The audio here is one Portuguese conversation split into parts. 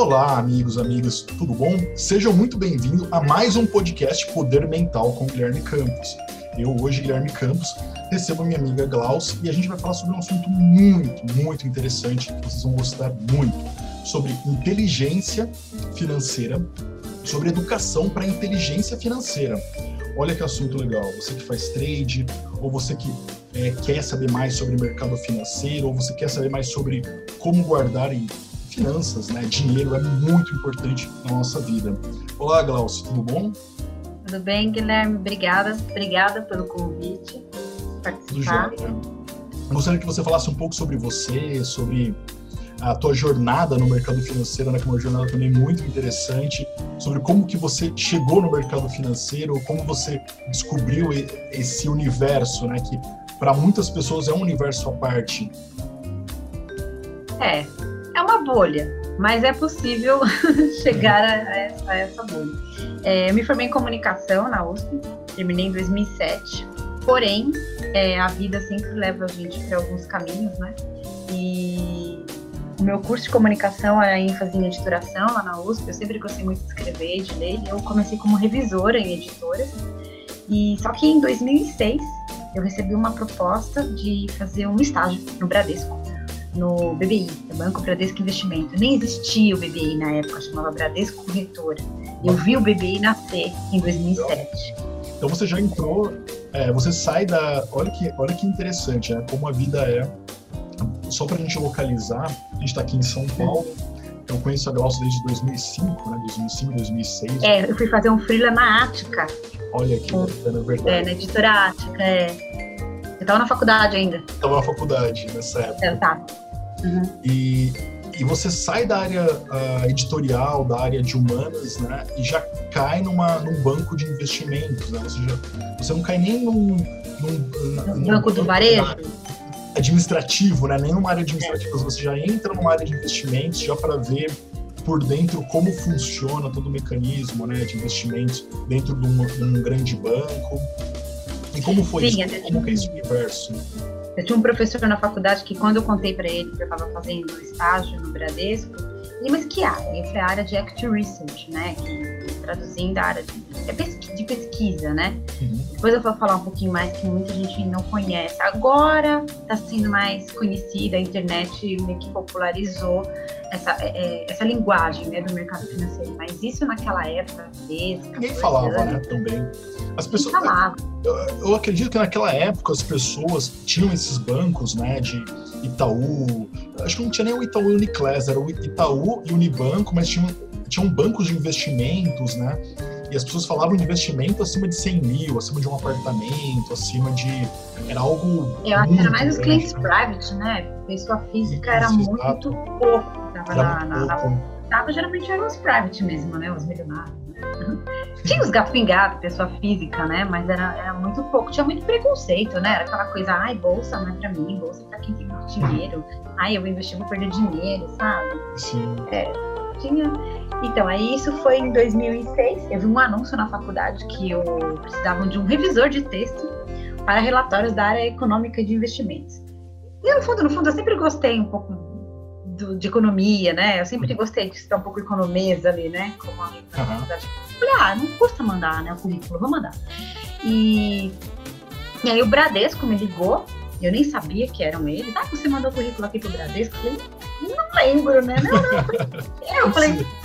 Olá, amigos, amigas, tudo bom? Sejam muito bem-vindos a mais um podcast Poder Mental com Guilherme Campos. Eu, hoje, Guilherme Campos, recebo a minha amiga Glaus e a gente vai falar sobre um assunto muito, muito interessante que vocês vão gostar muito, sobre inteligência financeira, sobre educação para inteligência financeira. Olha que assunto legal. Você que faz trade, ou você que é, quer saber mais sobre mercado financeiro, ou você quer saber mais sobre como guardar e finanças, né? Dinheiro é muito importante na nossa vida. Olá, Glaucio, tudo bom? Tudo bem, Guilherme? Obrigada, obrigada pelo convite. Participar. Gostaria que você falasse um pouco sobre você, sobre a tua jornada no mercado financeiro, né, que é uma jornada também muito interessante, sobre como que você chegou no mercado financeiro, como você descobriu esse universo, né, que para muitas pessoas é um universo à parte. É, é uma bolha, mas é possível chegar a, essa, a essa bolha. É, eu me formei em comunicação na USP, terminei em 2007, porém, é, a vida sempre leva a gente para alguns caminhos, né? E o meu curso de comunicação é ênfase em editoração lá na USP. Eu sempre gostei muito de escrever, de ler. Eu comecei como revisora em editoras. E só que em 2006 eu recebi uma proposta de fazer um estágio no Bradesco, no BBI, no Banco Bradesco Investimento. Nem existia o BBI na época, chamava Bradesco Corretora. Eu vi o BBI nascer em 2007. Então você já entrou, é, você sai da. Olha que, olha que interessante, né? Como a vida é só para a gente localizar, a gente está aqui em São Paulo. Eu conheço a Glaucia desde 2005, né? 2005, 2006. É, eu fui fazer um freela na Ática. Olha que bacana, verdade. É, na editora Ática, é. Eu estava na faculdade ainda. Estava na faculdade nessa época. Eu tava. Uhum. E, e você sai da área uh, editorial, da área de humanas, né? E já cai numa, num banco de investimentos, né? Você, já, você não cai nem num... num, num banco do varejo? administrativo, né? Nem numa área administrativa, você já entra numa área de investimentos já para ver por dentro como funciona todo o mecanismo né, de investimentos dentro de um, de um grande banco. E como foi Sim, isso? Como que é esse universo? Eu tinha um professor na faculdade que quando eu contei para ele que eu estava fazendo estágio no Bradesco, mas que área? Isso é a área de Act Research, né? Que, traduzindo a área de, é de pesquisa, né? Uhum. Depois eu vou falar um pouquinho mais que muita gente não conhece. Agora está sendo mais conhecida, a internet meio que popularizou essa, é, é, essa linguagem né, do mercado financeiro. Mas isso naquela época, mesmo. Ninguém falava, né? Também. As pessoas. Eu, eu acredito que naquela época as pessoas tinham esses bancos, né? De Itaú. Acho que não tinha nem o Itaú e o Uniclass, era o Itaú e o Unibanco, mas tinham, tinham bancos de investimentos, né? E as pessoas falavam de investimento acima de 100 mil, acima de um apartamento, acima de. Era algo. Eu acho que era mais os clientes private, né? Pessoa física era muito exato. pouco. Tava era na, na, pouco. na, tava, geralmente eram os private mesmo, né? Os milionários. Tinha os gato pingado, pessoa física, né? Mas era, era muito pouco. Tinha muito preconceito, né? Era aquela coisa, ai, bolsa não é pra mim, bolsa é pra quem tem muito dinheiro. Ai, eu vou investir, vou perder dinheiro, sabe? Sim. É, tinha. Então, aí isso foi em 2006. Eu vi um anúncio na faculdade que eu precisava de um revisor de texto para relatórios da área econômica de investimentos. E no fundo, no fundo, eu sempre gostei um pouco do, de economia, né? Eu sempre gostei de estar um pouco economesa ali, né? Como a uhum. Falei, ah, não custa mandar, né? O currículo, vou mandar. E, e aí o Bradesco me ligou, eu nem sabia que eram eles. Ah, você mandou o currículo aqui pro Bradesco? Eu falei, não lembro, né? Não, não. Eu falei,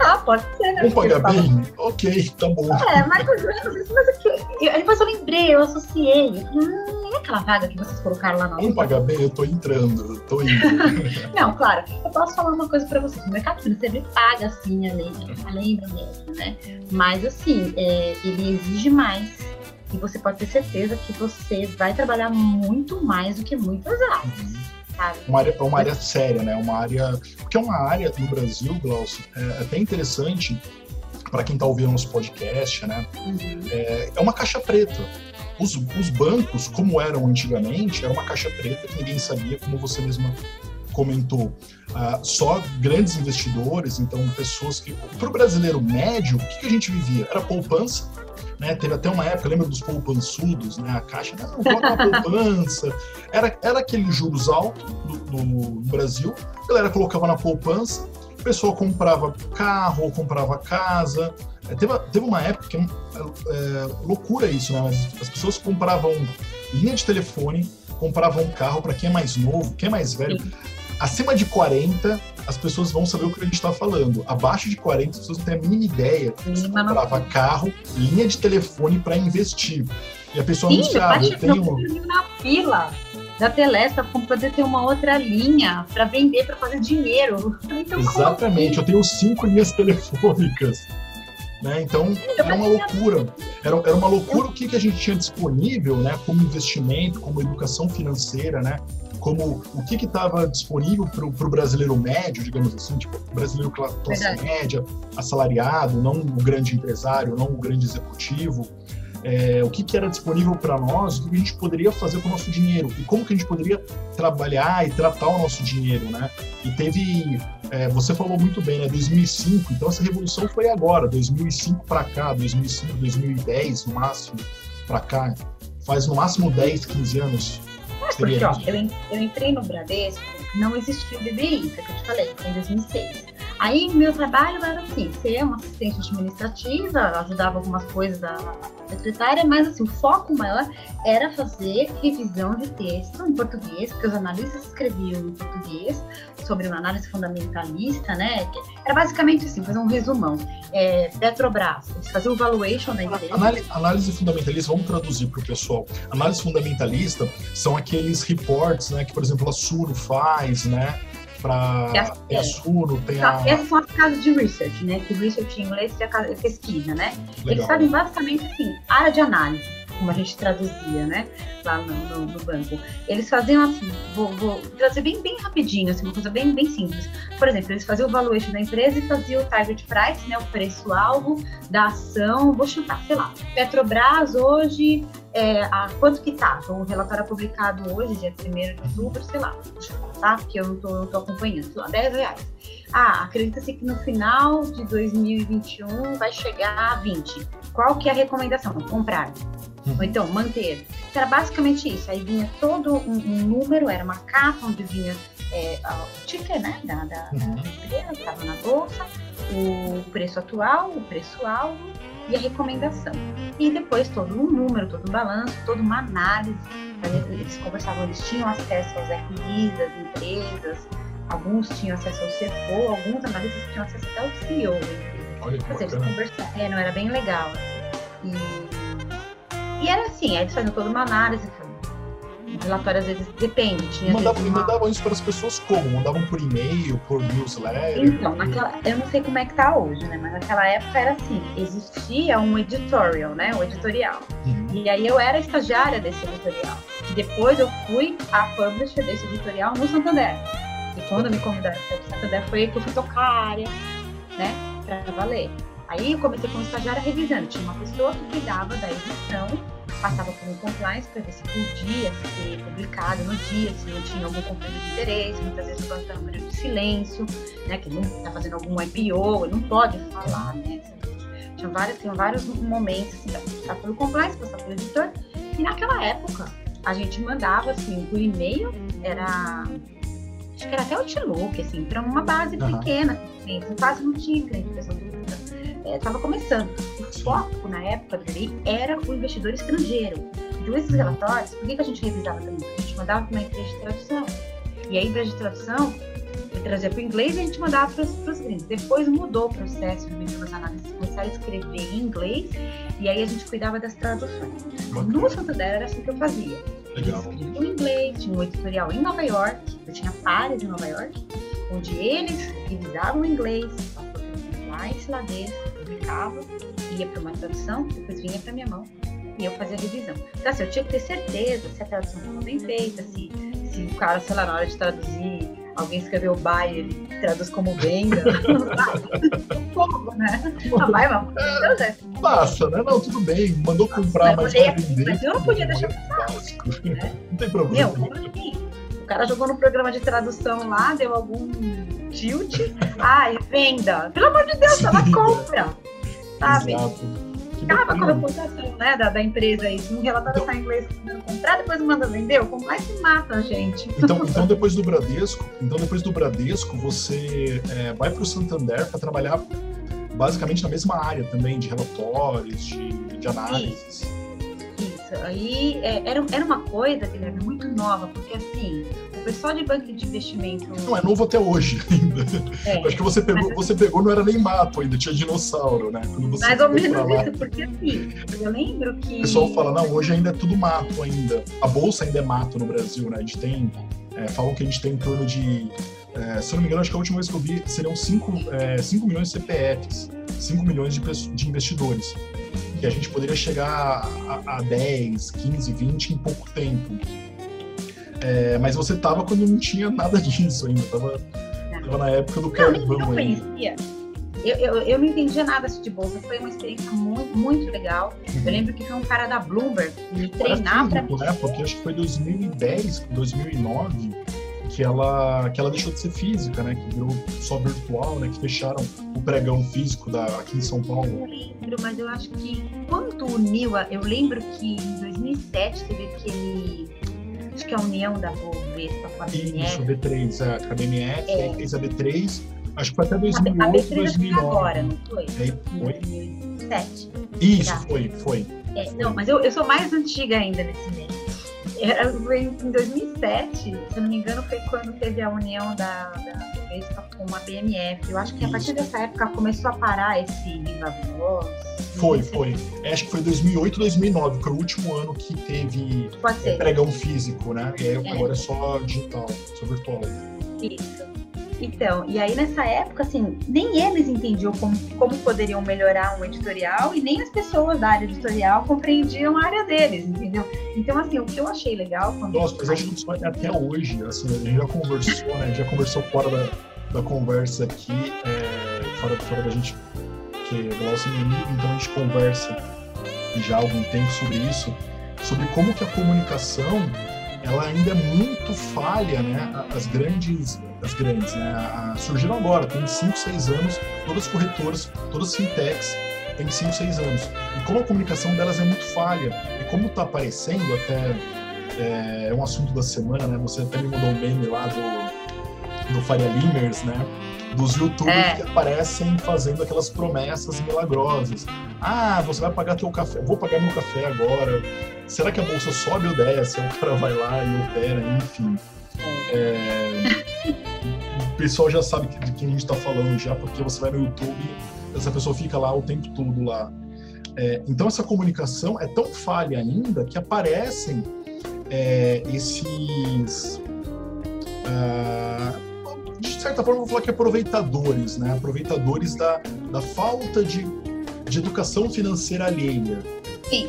ah, pode ser, né? Vamos pagar bem? Ok, tá bom. É, mais ou menos mas aqui. Eu, depois eu lembrei, eu associei. Hum, é aquela vaga que vocês colocaram lá na Vamos pagar bem? Eu tô entrando, eu tô indo. Não, claro, eu posso falar uma coisa pra vocês. O mercado financeiro paga assim, além, além do mesmo, né? Mas assim, é, ele exige mais. E você pode ter certeza que você vai trabalhar muito mais do que muitas áreas. Uma área, uma área séria, né? Uma área. Porque é uma área no Brasil, Glaucio, é até interessante para quem está ouvindo nosso podcast, né? Uhum. É, é uma caixa preta. Os, os, bancos, como eram antigamente, era uma caixa preta que ninguém sabia, como você mesma comentou. Uh, só grandes investidores, então pessoas que. Para o brasileiro médio, o que, que, a gente vivia? Era poupança. Né? Teve até uma época, lembra dos poupançudos, né? A caixa, não, bota uma poupança. Era, era aquele juros alto do, Brasil, a galera colocava na poupança, pessoa comprava carro ou comprava casa. É, teve, teve uma época que é, é, loucura isso, né? As pessoas compravam linha de telefone, compravam um carro para quem é mais novo, quem é mais velho. Sim. Acima de 40, as pessoas vão saber o que a gente está falando. Abaixo de 40, as pessoas não têm a mínima ideia. Você comprava carro, linha de telefone para investir. E a pessoa Sim, anunciava, eu tenho... na fila da Telesp para poder ter uma outra linha para vender, para fazer dinheiro. Então, Exatamente, assim? eu tenho cinco linhas telefônicas. Né? Então, era uma loucura. Era, era uma loucura o que, que a gente tinha disponível né, como investimento, como educação financeira, né? Como o que estava disponível para o brasileiro médio, digamos assim, tipo, brasileiro classe Verdade. média, assalariado, não o grande empresário, não o grande executivo é, o que, que, era disponível para nós, o que a gente poderia fazer com o nosso dinheiro e como que a gente poderia trabalhar e tratar o nosso dinheiro, né? E teve, é, você falou muito bem, né? 2005, então essa revolução foi agora, 2005 para cá, 2005, 2010 no máximo para cá, faz no máximo 10, 15 anos. Mas porque, ó, eu, eu entrei no Bradesco, não existia o BBI, que eu te falei, em 2006. Aí meu trabalho era assim, ser uma assistente administrativa, ajudava algumas coisas da secretária, mas assim, o foco maior era fazer revisão de texto em português, porque os analistas escreviam em português sobre uma análise fundamentalista, né? Era basicamente assim, fazer um resumão. É, Petrobras, faziam o valuation da empresa. Análise, análise fundamentalista, vamos traduzir para o pessoal. Análise fundamentalista são aqueles reports, né, que, por exemplo, a Suno faz, né? Para tem a Suno, tem a... Essas são as casas de research, né? Que research em inglês é pesquisa, né? Legal. Eles fazem basicamente assim, área de análise como a gente traduzia, né? Lá no, no, no banco. Eles faziam assim, vou, vou, trazer bem, bem rapidinho, assim, uma coisa bem, bem simples. Por exemplo, eles faziam o valuation da empresa e faziam o target price, né? O preço-alvo da ação, vou chutar, sei lá, Petrobras hoje, é, a, quanto que tá? Então, o relatório é publicado hoje, dia 1 de outubro, sei lá, tá? Porque eu não tô, tô acompanhando, sei lá, 10 reais. Ah, acredita-se que no final de 2021 vai chegar a 20. Qual que é a recomendação? Comprar. Ou então, manter. Era basicamente isso. Aí vinha todo um, um número, era uma capa onde vinha é, o ticket né, da, da, uhum. da empresa, estava na bolsa, o preço atual, o preço-alvo e a recomendação. E depois todo um número, todo um balanço, toda uma análise. Eles conversavam, eles tinham acesso aos RIs das empresas, alguns tinham acesso ao CFO, alguns analistas tinham acesso até ao CEO. Olha que eles conversavam, é, não era bem legal. Assim. E e era assim, aí eles faziam toda uma análise, relatório às vezes depende. Tinha mandavam, uma... mandavam isso para as pessoas como? Mandavam por e-mail, por newsletter? Então, naquela, eu não sei como é que tá hoje, né? Mas naquela época era assim, existia um editorial, né? Um editorial. Uhum. E aí eu era estagiária desse editorial. Depois eu fui a publisher desse editorial no Santander. E quando me convidaram para o Santander foi que eu fui tocar a área, né? Para valer. Aí eu comecei como estagiária revisando. Tinha uma pessoa que cuidava da edição, passava por um compliance para ver se podia ser publicado no dia, se não tinha algum conflito de interesse. Muitas vezes o banco está no período de silêncio, né? Que não está fazendo algum IPO, não pode falar, né? Tinha vários, tinha vários momentos assim, passar pelo compliance, passar pelo editor. E naquela época a gente mandava assim por e-mail, era acho que era até o Outlook, assim, para uma base uhum. pequena, assim, quase não tinha cliente, pessoal estava é, começando. O foco na época DRI era o investidor estrangeiro. Então, esses relatórios, por que, que a gente revisava também? A gente mandava para uma empresa de tradução. E aí, a empresa de tradução, trazia para o inglês e a gente mandava para os gringos. Depois mudou o processo de as análises, começaram a escrever em inglês e aí a gente cuidava das traduções. No Santander era assim que eu fazia. Legal. Escrevia em inglês, tinha um editorial em Nova York, eu tinha pares em Nova York, onde eles revisavam o inglês, lá dentro, publicava, ia para uma tradução, depois vinha para minha mão e eu fazia a revisão. Então, assim, eu tinha que ter certeza se a tradução estava bem feita, se, se o cara, sei lá, na hora de traduzir, alguém escreveu buy, ele traduz como venda. um pouco, né? Não, vai, vamos. Passa, né? Não, tudo bem. Mandou comprar, mas, mas, vender, mas eu não podia deixar passar. Né? Não tem problema. Meu, o cara jogou no programa de tradução lá, deu algum tilt. Ai, venda. Pelo amor de Deus, ela compra. Sabe? Exato. Acaba com a reputação né, da, da empresa aí. Um relatório então, sai em inglês mandando comprar, depois manda vender, o compliance mata a gente. Então, então depois do Bradesco, então depois do Bradesco, você é, vai para o Santander para trabalhar basicamente na mesma área também, de relatórios, de, de análises. Isso. Isso. Aí é, era, era uma coisa, Guilherme, muito nova, porque assim, o pessoal de banco de investimento. Não, é novo até hoje ainda. É, Acho que você pegou, você pegou, não era nem mato ainda, tinha dinossauro, né? Mais ou menos isso, porque assim, eu lembro que. O pessoal fala, não, hoje ainda é tudo mato ainda. A bolsa ainda é mato no Brasil, né? A gente tem. É, falam que a gente tem em torno de é, se eu não me engano, acho que a última vez que eu vi seriam 5 é, milhões de CPFs, 5 milhões de, de, investidores. Que a gente poderia chegar a, a 10, 15, 20 em pouco tempo. É, mas você estava quando não tinha nada disso ainda, estava na época do carvão aí. Eu, eu, eu, não entendia nada de bolsa, foi uma experiência muito, muito legal. Uhum. Eu lembro que foi um cara da Bloomberg me treinar para. Né? Porque acho que foi 2010, 2009 que ela, que ela deixou de ser física, né? Que virou só virtual, né? Que fecharam o pregão físico da, aqui em São Paulo. Eu lembro, mas eu acho que quando uniu, eu lembro que em 2007 teve aquele acho que é a união da Bovespa com a BMF. Isso, B3, a, com a BMF, é. fez a B3, acho que foi até 2008, a B3 2009. agora, não foi? Aí, foi? 2007. Isso, Já. foi, foi. É, não, mas eu, eu sou mais antiga ainda nesse mês. Era, em 2007, se não me engano, foi quando teve a união da, da Vespa com a BMF. Eu acho que a partir dessa época começou a parar esse Viva Voz. Foi, foi. É, acho que foi 2008, 2009, que foi o último ano que teve é, pregão físico, né? Aí, é. agora é só digital, só virtual. Isso. Então, e aí nessa época, assim, nem eles entendiam como, como poderiam melhorar um editorial e nem as pessoas da área editorial compreendiam a área deles, entendeu? Então, assim, o que eu achei legal quando. Nossa, mas acho que é até hoje, assim, a gente já conversou, né? Já conversou fora da, da conversa aqui, é, fora, fora da gente, que é nosso inimigo, então a gente conversa já há algum tempo sobre isso, sobre como que a comunicação ela ainda é muito falha, né? As grandes, as grandes, né? surgiram agora, tem 5, 6 anos, todas as corretoras, todas as fintechs têm 5, 6 anos. E como a comunicação delas é muito falha, e como está aparecendo até, é, é, um assunto da semana, né? Você até me mandou um meme lá do, do Faria Limers, né? Dos youtubers é. que aparecem fazendo aquelas promessas milagrosas. Ah, você vai pagar teu café, vou pagar meu café agora. Será que a bolsa sobe ou desce? Aí o cara vai lá e opera, enfim. É... o pessoal já sabe de quem a gente está falando já, porque você vai no YouTube, essa pessoa fica lá o tempo todo lá. É, então essa comunicação é tão falha ainda que aparecem é, esses uh, de certa forma, vou falar que aproveitadores, né? Aproveitadores da, da falta de, de educação financeira alheia. Sim.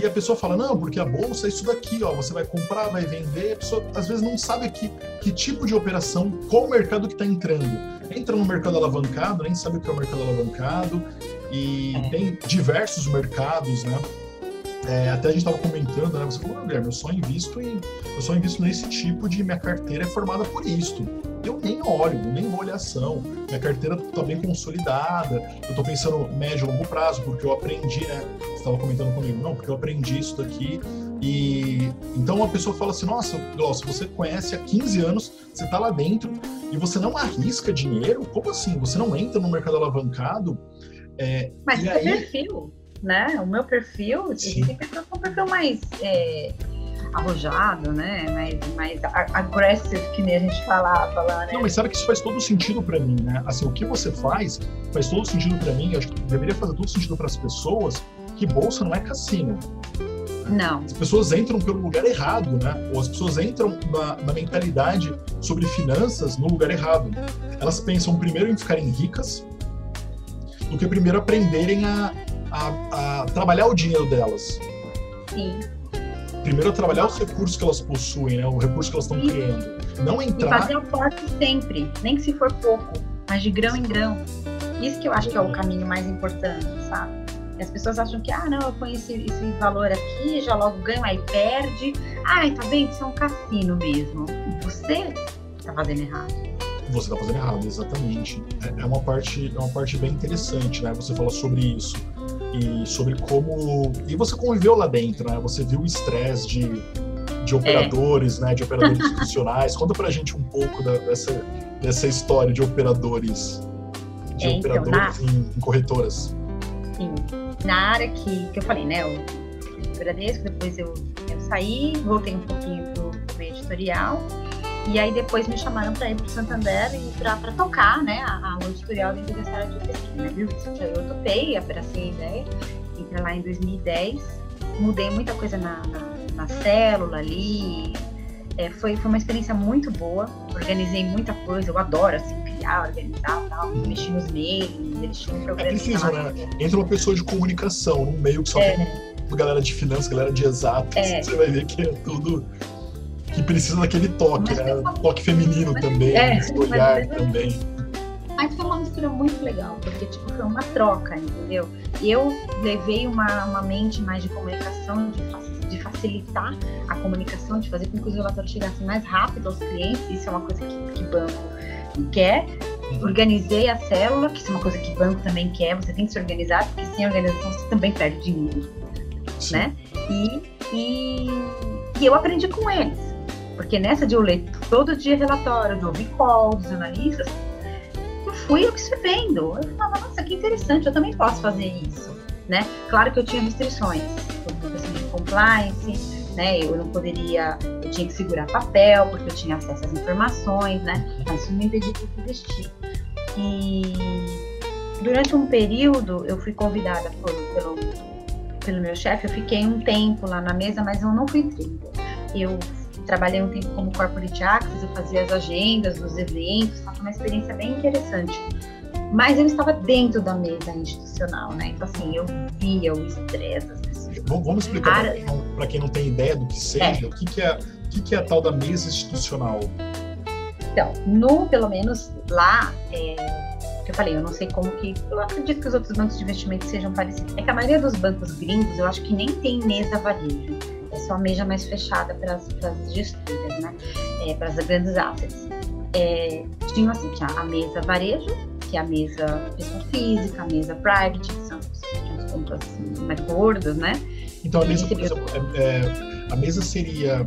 E a pessoa fala, não, porque a bolsa é isso daqui, ó, você vai comprar, vai vender, a pessoa às vezes não sabe que, que tipo de operação, qual o mercado que está entrando. Entra no mercado alavancado, nem sabe o que é o mercado alavancado, e é. tem diversos mercados, né? É, até a gente estava comentando, né? Você falou, ah, Guilherme, eu só invisto em. Eu só invisto nesse tipo de. Minha carteira é formada por isto. Eu nem olho, eu nem vou olhar ação. Minha carteira está bem consolidada. Eu estou pensando médio e longo prazo, porque eu aprendi, né? Você estava comentando comigo, não, porque eu aprendi isso daqui. E então a pessoa fala assim: nossa, Glaucio, você conhece há 15 anos, você está lá dentro e você não arrisca dinheiro? Como assim? Você não entra no mercado alavancado? É, Mas e aí... perfil né? O meu perfil, existem pessoas com um perfil mais é, arrojado, né? Mais, mais aggressive, que nem a gente falava lá, né? Não, mas sabe que isso faz todo sentido para mim, né? Assim, o que você faz faz todo sentido para mim, acho que deveria fazer todo sentido para as pessoas que bolsa não é cassino. Não. As pessoas entram pelo lugar errado, né? Ou as pessoas entram na, na, mentalidade sobre finanças no lugar errado. Elas pensam primeiro em ficarem ricas do que primeiro aprenderem a, a, a trabalhar o dinheiro delas. Sim. Primeiro a trabalhar os recursos que elas possuem, né? O recurso que elas estão criando. Não entrar. E fazer aporte sempre, nem que se for pouco, mas de grão em grão. Isso que eu acho que é o caminho mais importante, sabe? E as pessoas acham que, ah, não, eu ponho esse, esse valor aqui, já logo ganho, aí perde. Ai, tá bem, isso é um cassino mesmo. Você tá fazendo errado você está fazendo errado, exatamente. É, é, uma parte, é uma parte bem interessante, né? Você fala sobre isso. E sobre como. E você conviveu lá dentro, né? Você viu o estresse de, de operadores, é. né? De operadores institucionais. Conta pra gente um pouco da, dessa, dessa história de operadores, de é, então, operadores na... em, em, corretoras. Sim. Na área que, que eu falei, né? O Bradesco, depois eu, eu saí, voltei um pouquinho pro, pro editorial. E aí depois me chamaram para ir para o Santander e para tocar, né, a, a, editorial dessa área de pesquisa, eu topei, abracei a ideia, entrei lá em 2010, mudei muita coisa na, na, na célula ali, é, foi, foi uma experiência muito boa, organizei muita coisa, eu adoro, assim, criar, organizar tal, mexi nos mails, eles tinham um É preciso, né? Entra uma pessoa de comunicação, num meio que só é. tem galera de finanças, galera de exatos, é. você vai ver que é tudo que precisa daquele toque, né? Toque feminino mas, também, é, olhar também. Mas foi uma mistura muito legal, porque tipo, foi uma troca, entendeu? Eu levei uma, uma mente mais de comunicação, de, de facilitar a comunicação, de fazer com que os relatórios chegassem mais rápido aos clientes, isso é uma coisa que, que banco quer. Uhum. Organizei a célula, que isso é uma coisa que banco também quer, você tem que se organizar, porque sem organização você também perde dinheiro, Sim. né? E, e, e eu aprendi com eles porque nessa de eu ler todo dia relatório, de ouvir call dos analistas, eu fui observando. Eu falava, nossa, que interessante, eu também posso fazer isso. Né? Claro que eu tinha restrições, por questão de compliance, né? Eu não poderia, eu tinha que segurar papel, porque eu tinha acesso às informações, né? Mas isso me impedia de investir. E durante um período eu fui convidada por, pelo, pelo meu chefe, eu fiquei um tempo lá na mesa, mas eu não fui trader. Eu trabalhei um tempo como corporate access, eu fazia as agendas dos eventos, foi uma experiência bem interessante. Mas eu estava dentro da mesa institucional, né? Então, assim, eu via o estresse das pessoas. Vamos explicar para quem não tem ideia do que seja, é. o, que, que, é, o que, que é a tal da mesa institucional? Então, no, pelo menos lá, é, que eu falei, eu não sei como que. Eu acredito que os outros bancos de investimento sejam parecidos. É que a maioria dos bancos gringos, eu acho que nem tem mesa varejo é só a mesa mais fechada para as gestoras, né? É, para as grandes assets. É, tinha assim, tinha a mesa varejo, que é a mesa pessoa física, a mesa private, que são as contas assim, mais gordas, né? Então a mesa, exemplo, é, é, a mesa seria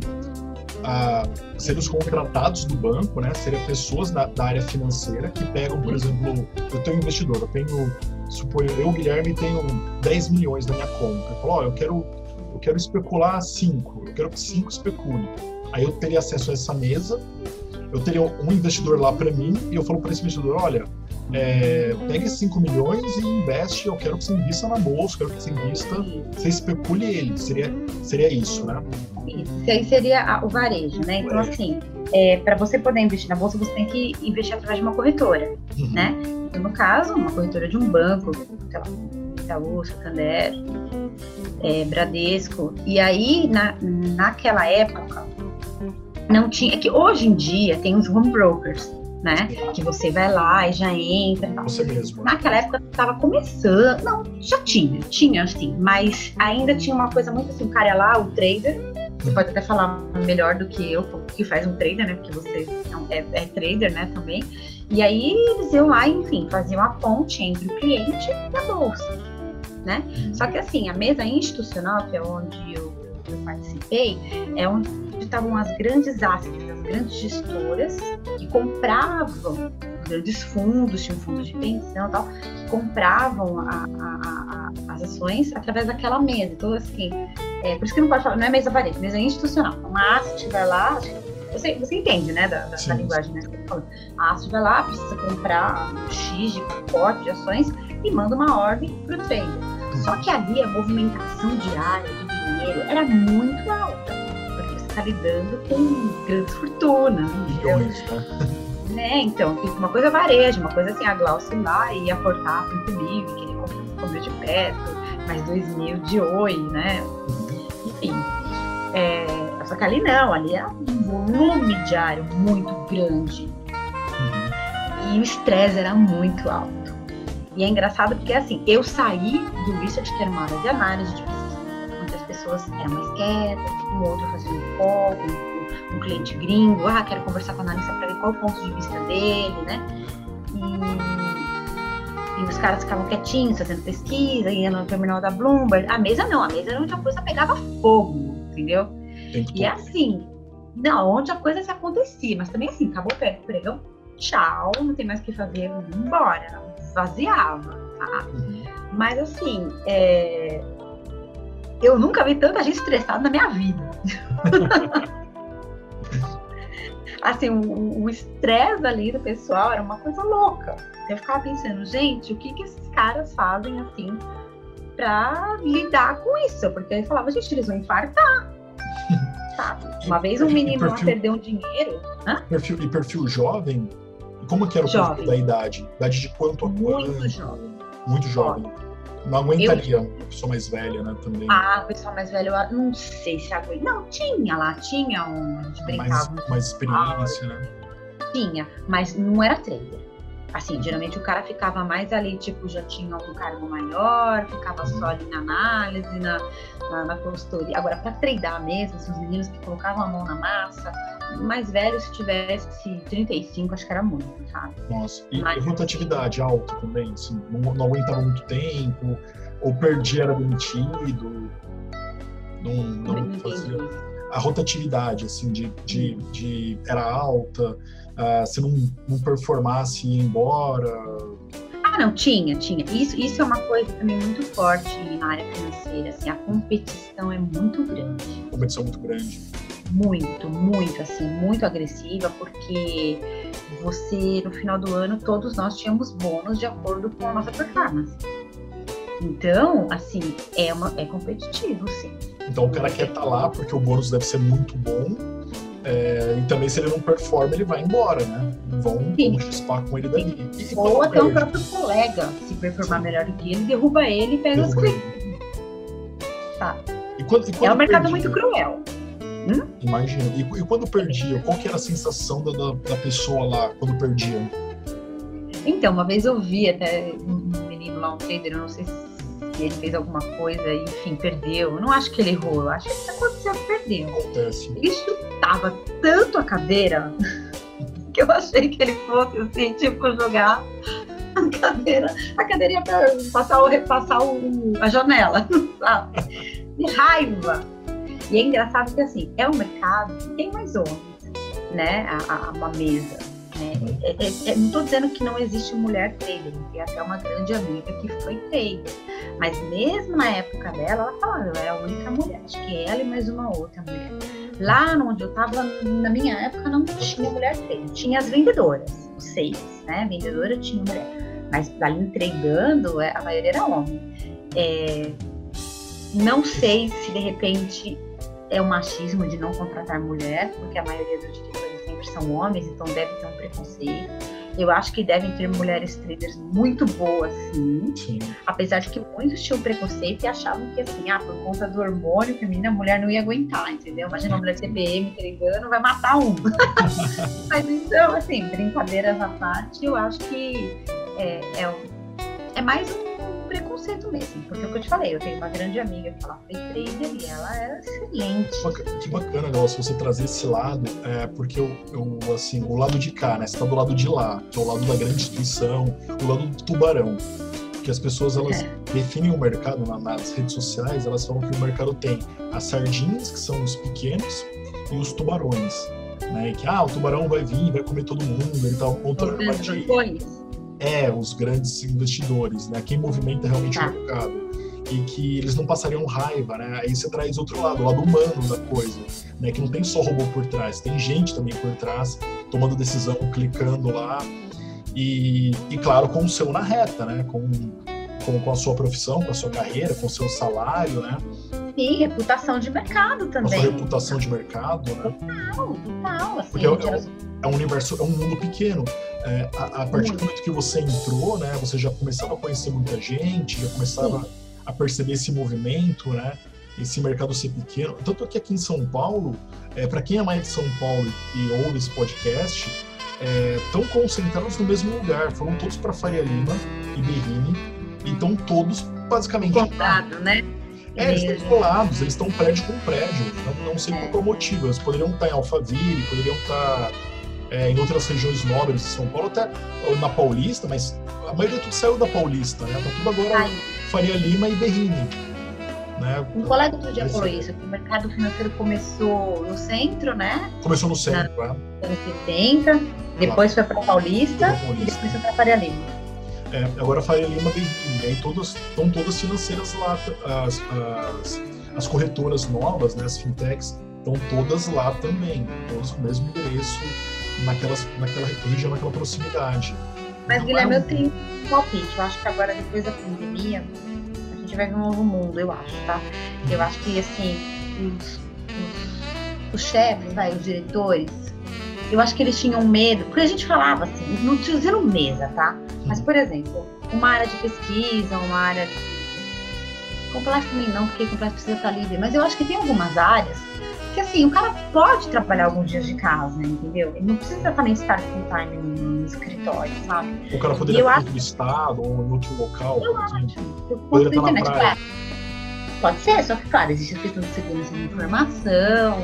a, os contratados do banco, né? Seriam pessoas da, da, área financeira que pegam, por exemplo, eu tenho um investidor, eu tenho, suponho, eu, Guilherme, tenho 10 milhões na minha conta. Eu falo, ó, oh, eu quero eu quero especular cinco, eu quero que cinco especule. Aí eu teria acesso a essa mesa, eu teria um investidor lá para mim e eu falo para esse investidor, olha, é, pega esses 5 milhões e investe, eu quero que você invista na bolsa, eu quero que você invista, você especule ele, seria, seria isso, né? Isso, aí seria o varejo, né? Então, assim, é, para você poder investir na bolsa, você tem que investir através de uma corretora, uhum. né? Então, no caso, uma corretora de um banco, sei lá, Itaú, Santander, é, Bradesco. E aí, na, naquela época, não tinha. É que hoje em dia tem os home brokers, né? Que você vai lá e já entra. Você mesmo. Naquela época estava começando. Não, já tinha, tinha assim, mas ainda tinha uma coisa muito assim, o cara é lá, o trader. Você pode até falar melhor do que eu, que faz um trader, né? Porque você é, é trader, né, também. E aí eles iam lá, enfim, faziam a ponte entre o cliente e a bolsa né? Só que assim, a mesa institucional, que é onde eu, eu participei, é onde estavam as grandes assets, as grandes gestoras que compravam grandes fundos, tinham fundos de pensão e tal, que compravam a, a, a, as ações através daquela mesa. Então, assim, é, por isso que não pode falar, não é mesa varejo, mesa institucional. Uma asset vai lá, você, você entende, né, da, da, da linguagem, né? A asset vai lá, precisa comprar um X de pacote de ações e manda uma ordem para o trader. Só que ali a movimentação diária do dinheiro era muito alta, porque você está lidando com grandes fortunas. Milhões, né? né? Então, uma coisa varejo, uma coisa assim, a Glaucia lá ia cortar 5 mil, queria comer de perto, mais 2 mil de oi, né? Enfim. É, só que ali não, ali é um volume diário muito grande. Uhum. E o estresse era muito alto. E é engraçado porque, assim, eu saí do research, que era uma área de análise, de onde as pessoas eram mais quietas, um outro fazia um call, um, um, cliente gringo, ah, quero conversar com o analista para ver qual o ponto de vista dele, né? e os caras ficavam quietinhos, fazendo pesquisa, ia no terminal da Bloomberg. A mesa não, a mesa era onde a coisa pegava fogo, entendeu? E assim, não, onde a coisa se acontecia, mas também assim, acabou o pregão, tchau, não tem mais o que fazer, vamos embora. Vaziava, tá? Uhum. Mas assim, é... eu nunca vi tanta gente estressada na minha vida. assim, o estresse ali do pessoal era uma coisa louca. Eu ficava pensando, gente, o que, que esses caras fazem assim para lidar com isso? Porque eu falava, gente, eles vão infartar. Uma vez um menino perfil, lá perdeu um dinheiro. Hã? Perfil, e perfil jovem? Como que era o jovem. da idade? Idade de quanto a Muito quanto? jovem. Muito jovem. jovem. Não aguentaria eu... pessoa mais velha, né? Também. Ah, pessoa mais velha, eu não sei se aguenta. Não, tinha lá, tinha um. A gente brincava. Mais, mais experiência, ah, né? Tinha, mas não era trader. Assim, geralmente o cara ficava mais ali, tipo, já tinha algum cargo maior, ficava só ali na análise, na, na, na consultoria. Agora, para treinar mesmo, assim, os meninos que colocavam a mão na massa, mais velho, se tivesse 35, acho que era muito, sabe? Nossa, e, Mas, rotatividade alta também, assim, não, não aguentava muito tempo, ou perdia, era demitido, não, não fazia. A rotatividade, assim, de, de, de era alta, uh, se não, não performasse ia embora? Ah, não, tinha, tinha. Isso, isso é uma coisa também muito forte na área financeira, assim, a competição é muito grande. A competição é muito grande. Muito, muito, assim, muito agressiva, porque você, no final do ano, todos nós tínhamos bônus de acordo com a nossa performance. Então, assim, é, uma, é competitivo, sim. Então o cara quer estar tá lá porque o bônus deve ser muito bom é, e também, se ele não performa, ele vai embora, né? Vão, vão chispar com ele dali. E, Ou até o próprio colega, se performar Sim. melhor do que ele, derruba ele e pega derruba os clientes. Tá. E quando, e quando é um mercado muito cruel. Hum? Imagina. E, e, quando perdia, qual que era a sensação da, da, pessoa lá quando perdia? Então, uma vez eu vi até um menino lá, um trader, eu não sei se ele fez alguma coisa e, enfim, perdeu. Eu não acho que ele errou, eu acho que aconteceu, perdeu. Acontece. Ele chutava tanto a cadeira que eu achei que ele fosse, assim, tipo, jogar a cadeira, a cadeira ia passar, o, passar o, a janela, sabe? De raiva. E é engraçado que, assim, é um mercado que tem mais homens, né? A, a, uma mesa. Né? É, é, é, não estou dizendo que não existe mulher trader, tem até uma grande amiga que foi trader. Mas mesmo na época dela, ela falava, eu era a única mulher, acho que ela e mais uma outra mulher. Lá onde eu estava, na minha época, não tinha mulher trader, tinha as vendedoras, os seis, né? Vendedora tinha mulher. Mas ali entregando, é, a maioria era homem. É, não sei se de repente é o machismo de não contratar mulher, porque a maioria dos diretores sempre são homens, então deve ter um preconceito. Eu acho que devem ter mulheres traders muito boas, sim. sim. Apesar de que muitos tinham preconceito e achavam que, assim, ah, por conta do hormônio feminino, a mulher não ia aguentar, entendeu? Imagina uma mulher TPM entregando, vai matar um. Mas então, assim, brincadeiras à parte, eu acho que é, é, é mais um preconceito mesmo. Porque é o que eu te falei, eu tenho uma grande amiga que ela foi trader e ela era excelente. Que bacana, Gal, se você trazer esse lado, é, porque eu, eu, assim, o lado de cá, né? Você tá do lado de lá, que é o lado da grande instituição, o lado do tubarão. Que as pessoas, elas é. definem o mercado na, nas redes sociais, elas falam que o mercado tem as sardinhas, que são os pequenos, e os tubarões. Né? Que, ah, o tubarão vai vir, vai comer todo mundo, ele tá montando armadilha é os grandes investidores, né? Quem movimenta realmente tá. o mercado. E que eles não passariam raiva, né? Aí você traz outro lado, o lado humano da coisa, né? Que não tem só robô por trás, tem gente também por trás, tomando decisão, clicando lá. E, e claro, com o seu na reta, né? Com, com, com a sua profissão, com a sua carreira, com o seu salário, né? E reputação de mercado também. A sua reputação de mercado, né? Total, total. Assim, Porque é, é, é um universo, é um mundo pequeno. É, a, a, partir do momento que você entrou, né, você já começava a conhecer muita gente, já começava Sim. a perceber esse movimento, né, esse mercado ser pequeno. Tanto que aqui em São Paulo, é, para quem é mais de São Paulo e ouve esse podcast, estão é, concentrados no mesmo lugar. Foram todos para Faria Lima e Berrini e estão todos basicamente. Colado, né? É, eles estão colados, eles estão prédio com prédio. Não, não sei é. qual é motivo. Eles poderiam estar em Alphaville, poderiam estar é, em outras regiões nobres de São Paulo, até na Paulista, mas a maioria tudo saiu da Paulista, né? Tá tudo agora Ai. Faria Lima e Berrini. Né? Um colega outro dia falou isso, que o mercado financeiro começou no centro, né? Começou no centro, Na, é. Anos 70, depois claro. foi para Paulista, Paulista e depois foi para Faria Lima. É, agora Faria Lima Berrini, aí todas, estão todas financeiras lá, as, as, as corretoras novas, né, as fintechs, estão todas lá também, todas com o mesmo endereço, naquelas, naquela região, naquela proximidade. Mas, então, Guilherme, é um... eu tenho um palpite. Eu acho que agora, depois da pandemia, a gente vai ver um novo mundo, eu acho, tá? Eu acho que, assim, os, os, os chefes, vai, os diretores, eu acho que eles tinham medo, porque a gente falava assim, não dizendo mesa, tá? Mas, por exemplo, uma área de pesquisa, uma área de. Complexo também não, porque complexo precisa estar livre, mas eu acho que tem algumas áreas que, assim, o cara pode trabalhar alguns dias de casa, entendeu? Ele não precisa também estar full time no escritório, sabe? O cara poderia ir para outro estado ou em outro local. Eu acho. Poderia estar na praia. Pode ser, só que, claro, existe a questão de segurança da informação,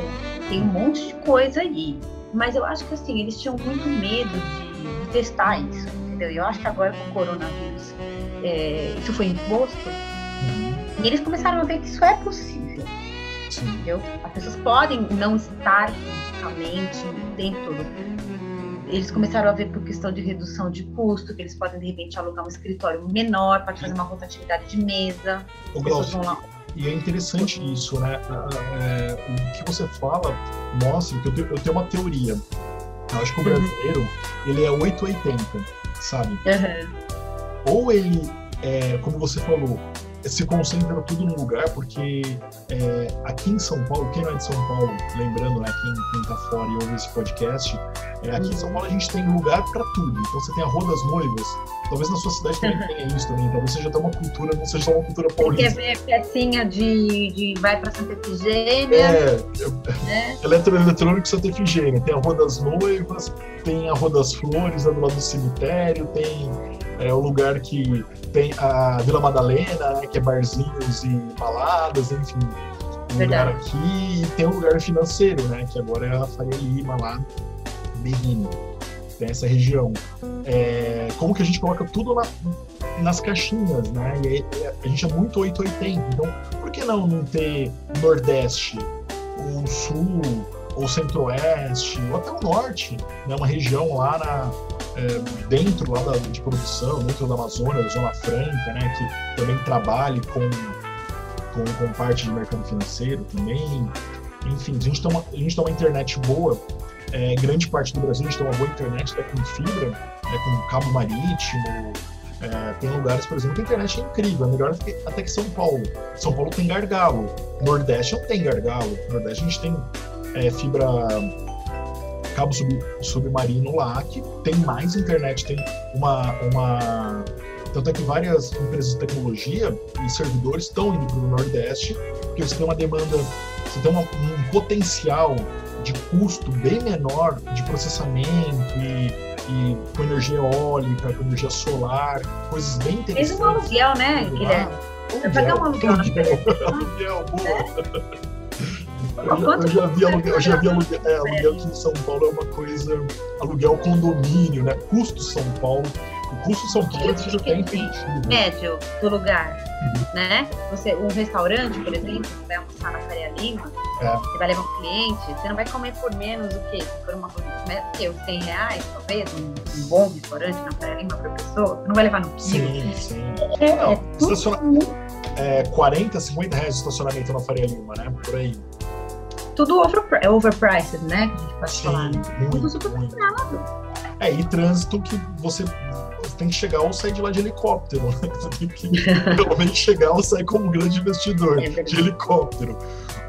tem um monte de coisa aí. Mas eu acho que, assim, eles tinham muito medo de, de testar isso, entendeu? E eu acho que agora com o coronavírus, é, isso foi imposto, uhum. e eles começaram a ver que isso é possível. Entendeu? As pessoas podem não estar fisicamente o tempo todo eles começaram a ver por questão de redução de custo, que eles podem de repente alugar um escritório menor para fazer uma rotatividade de mesa. As pessoas vão lá. E é interessante isso, né? É, o que você fala mostra que eu tenho, eu tenho uma teoria. Eu acho que o uhum. brasileiro, uhum. ele é 880, sabe? Uhum. Ou ele, é, como você falou, se concentra tudo num lugar, porque é, aqui em São Paulo, quem não é de São Paulo, lembrando, né, quem, quem tá fora e ouve esse podcast, é, aqui em São Paulo a gente tem lugar para tudo. Então você tem a Rua das Noivas, talvez na sua cidade também uhum. tenha isso também, talvez seja até uma cultura, não seja só uma cultura paulista. Quer ver pecinha de, de vai para Santa Efigênia? É, é. eletroeletrônico Santa Efigênia, tem a Rua das Noivas, tem a Rua das Flores, do lado do cemitério, tem é o lugar que tem a Vila Madalena, né, que é barzinhos e baladas, enfim. Um Verdade. lugar aqui e tem um lugar financeiro, né? Que agora é a Faria Lima lá, Berrini. Tem essa região. É, como que a gente coloca tudo na, nas caixinhas, né? E aí, a gente é muito 880. Então, por que não não ter Nordeste, ou Sul, ou Centro-Oeste, ou até o Norte, né? Uma região lá na, é, dentro lá da, de produção, dentro da Amazônia, Zona Franca, né, que também trabalhe com, com, com, parte de mercado financeiro também. Enfim, a gente tem uma, a gente tem uma internet boa, é, grande parte do Brasil a gente tem uma boa internet, até com fibra, é, com cabo marítimo, é, tem lugares, por exemplo, que a internet é incrível, é melhor até que São Paulo. São Paulo tem gargalo, Nordeste não tem gargalo. Nordeste a gente tem é, fibra cabo sub, submarino lá que tem mais internet, tem uma, uma. Tanto é que várias empresas de tecnologia e servidores estão indo para o Nordeste, porque você tem uma demanda, você tem uma, um potencial de custo bem menor de processamento e, e com energia eólica, com energia solar, coisas bem interessantes. Fez um aluguel, né, Guilherme? Pagar um aluguel. Aluguel, boa. Eu, já vi aluguel, eu já vi aluguel, é, aluguel aqui em São Paulo é uma coisa. Aluguel condomínio, né? Custo São Paulo. O custo São Paulo já tem incentivo. Médio do lugar. Uhum. Né? Você, um restaurante, por exemplo, você vai almoçar na Faria Lima, é. você vai levar um cliente, você não vai comer por menos o quê? Por uma coisa, que, os 100 reais, talvez, um, um, bom restaurante na Faria Lima para pessoa, você não vai levar no quilo. Sim, sim. É, não, é, estaciona... é 40, 50 reais de estacionamento na Faria Lima, né? Por aí tudo over, overpriced, né? Que a gente pode Sim, falar. Muito, tudo superfaturado. É, e trânsito que você, você, tem que chegar ou sair de lá de helicóptero. Né? Você tem que pelo menos chegar ou sair como um grande investidor é de helicóptero.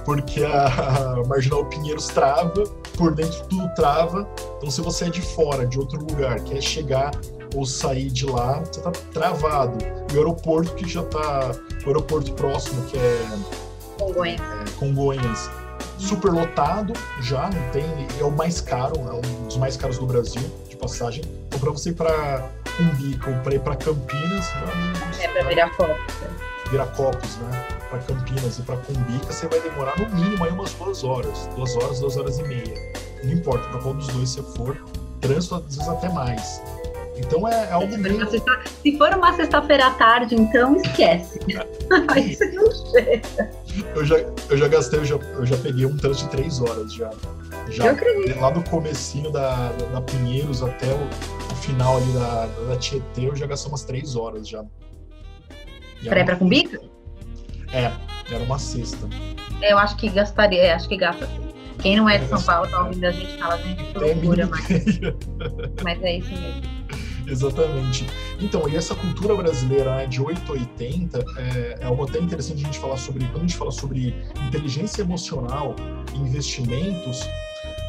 Porque a, a Marginal Pinheiros trava, por dentro tudo trava. Então, se você é de fora, de outro lugar, quer chegar ou sair de lá, você tá travado. E o aeroporto que já tá. O aeroporto próximo, que é. Congonhas. É, Congonhas super lotado já, não tem, é o mais caro, é um dos mais caros do Brasil, de passagem. Então, para você ir para Cumbica ou para ir para Campinas, é para Viracopos. Viracopos, né? Para Campinas e para Cumbica, você vai demorar no mínimo aí umas duas horas, duas horas, duas horas e meia. Não importa para qual dos dois você for, trânsito, às vezes até mais. Então é, é algo se, meio... sexta, se for uma sexta-feira à tarde, então esquece. Aí você não chega. Eu já, eu já gastei, eu já, eu já peguei um trânsito de três horas já. já eu acredito. Lá do comecinho da, da Pinheiros até o, o final ali da, da Tietê, eu já gastei umas três horas já. Pra ir pra Cumbica? É, era uma sexta. Eu acho que gastaria, acho que gasta. Quem não é de São Paulo tá ouvindo a gente fala, gente, que loucura, mas... mas é isso mesmo. Exatamente. Então, e essa cultura brasileira né, de 880 é, é algo até interessante a gente falar sobre, quando a gente fala sobre inteligência emocional, investimentos,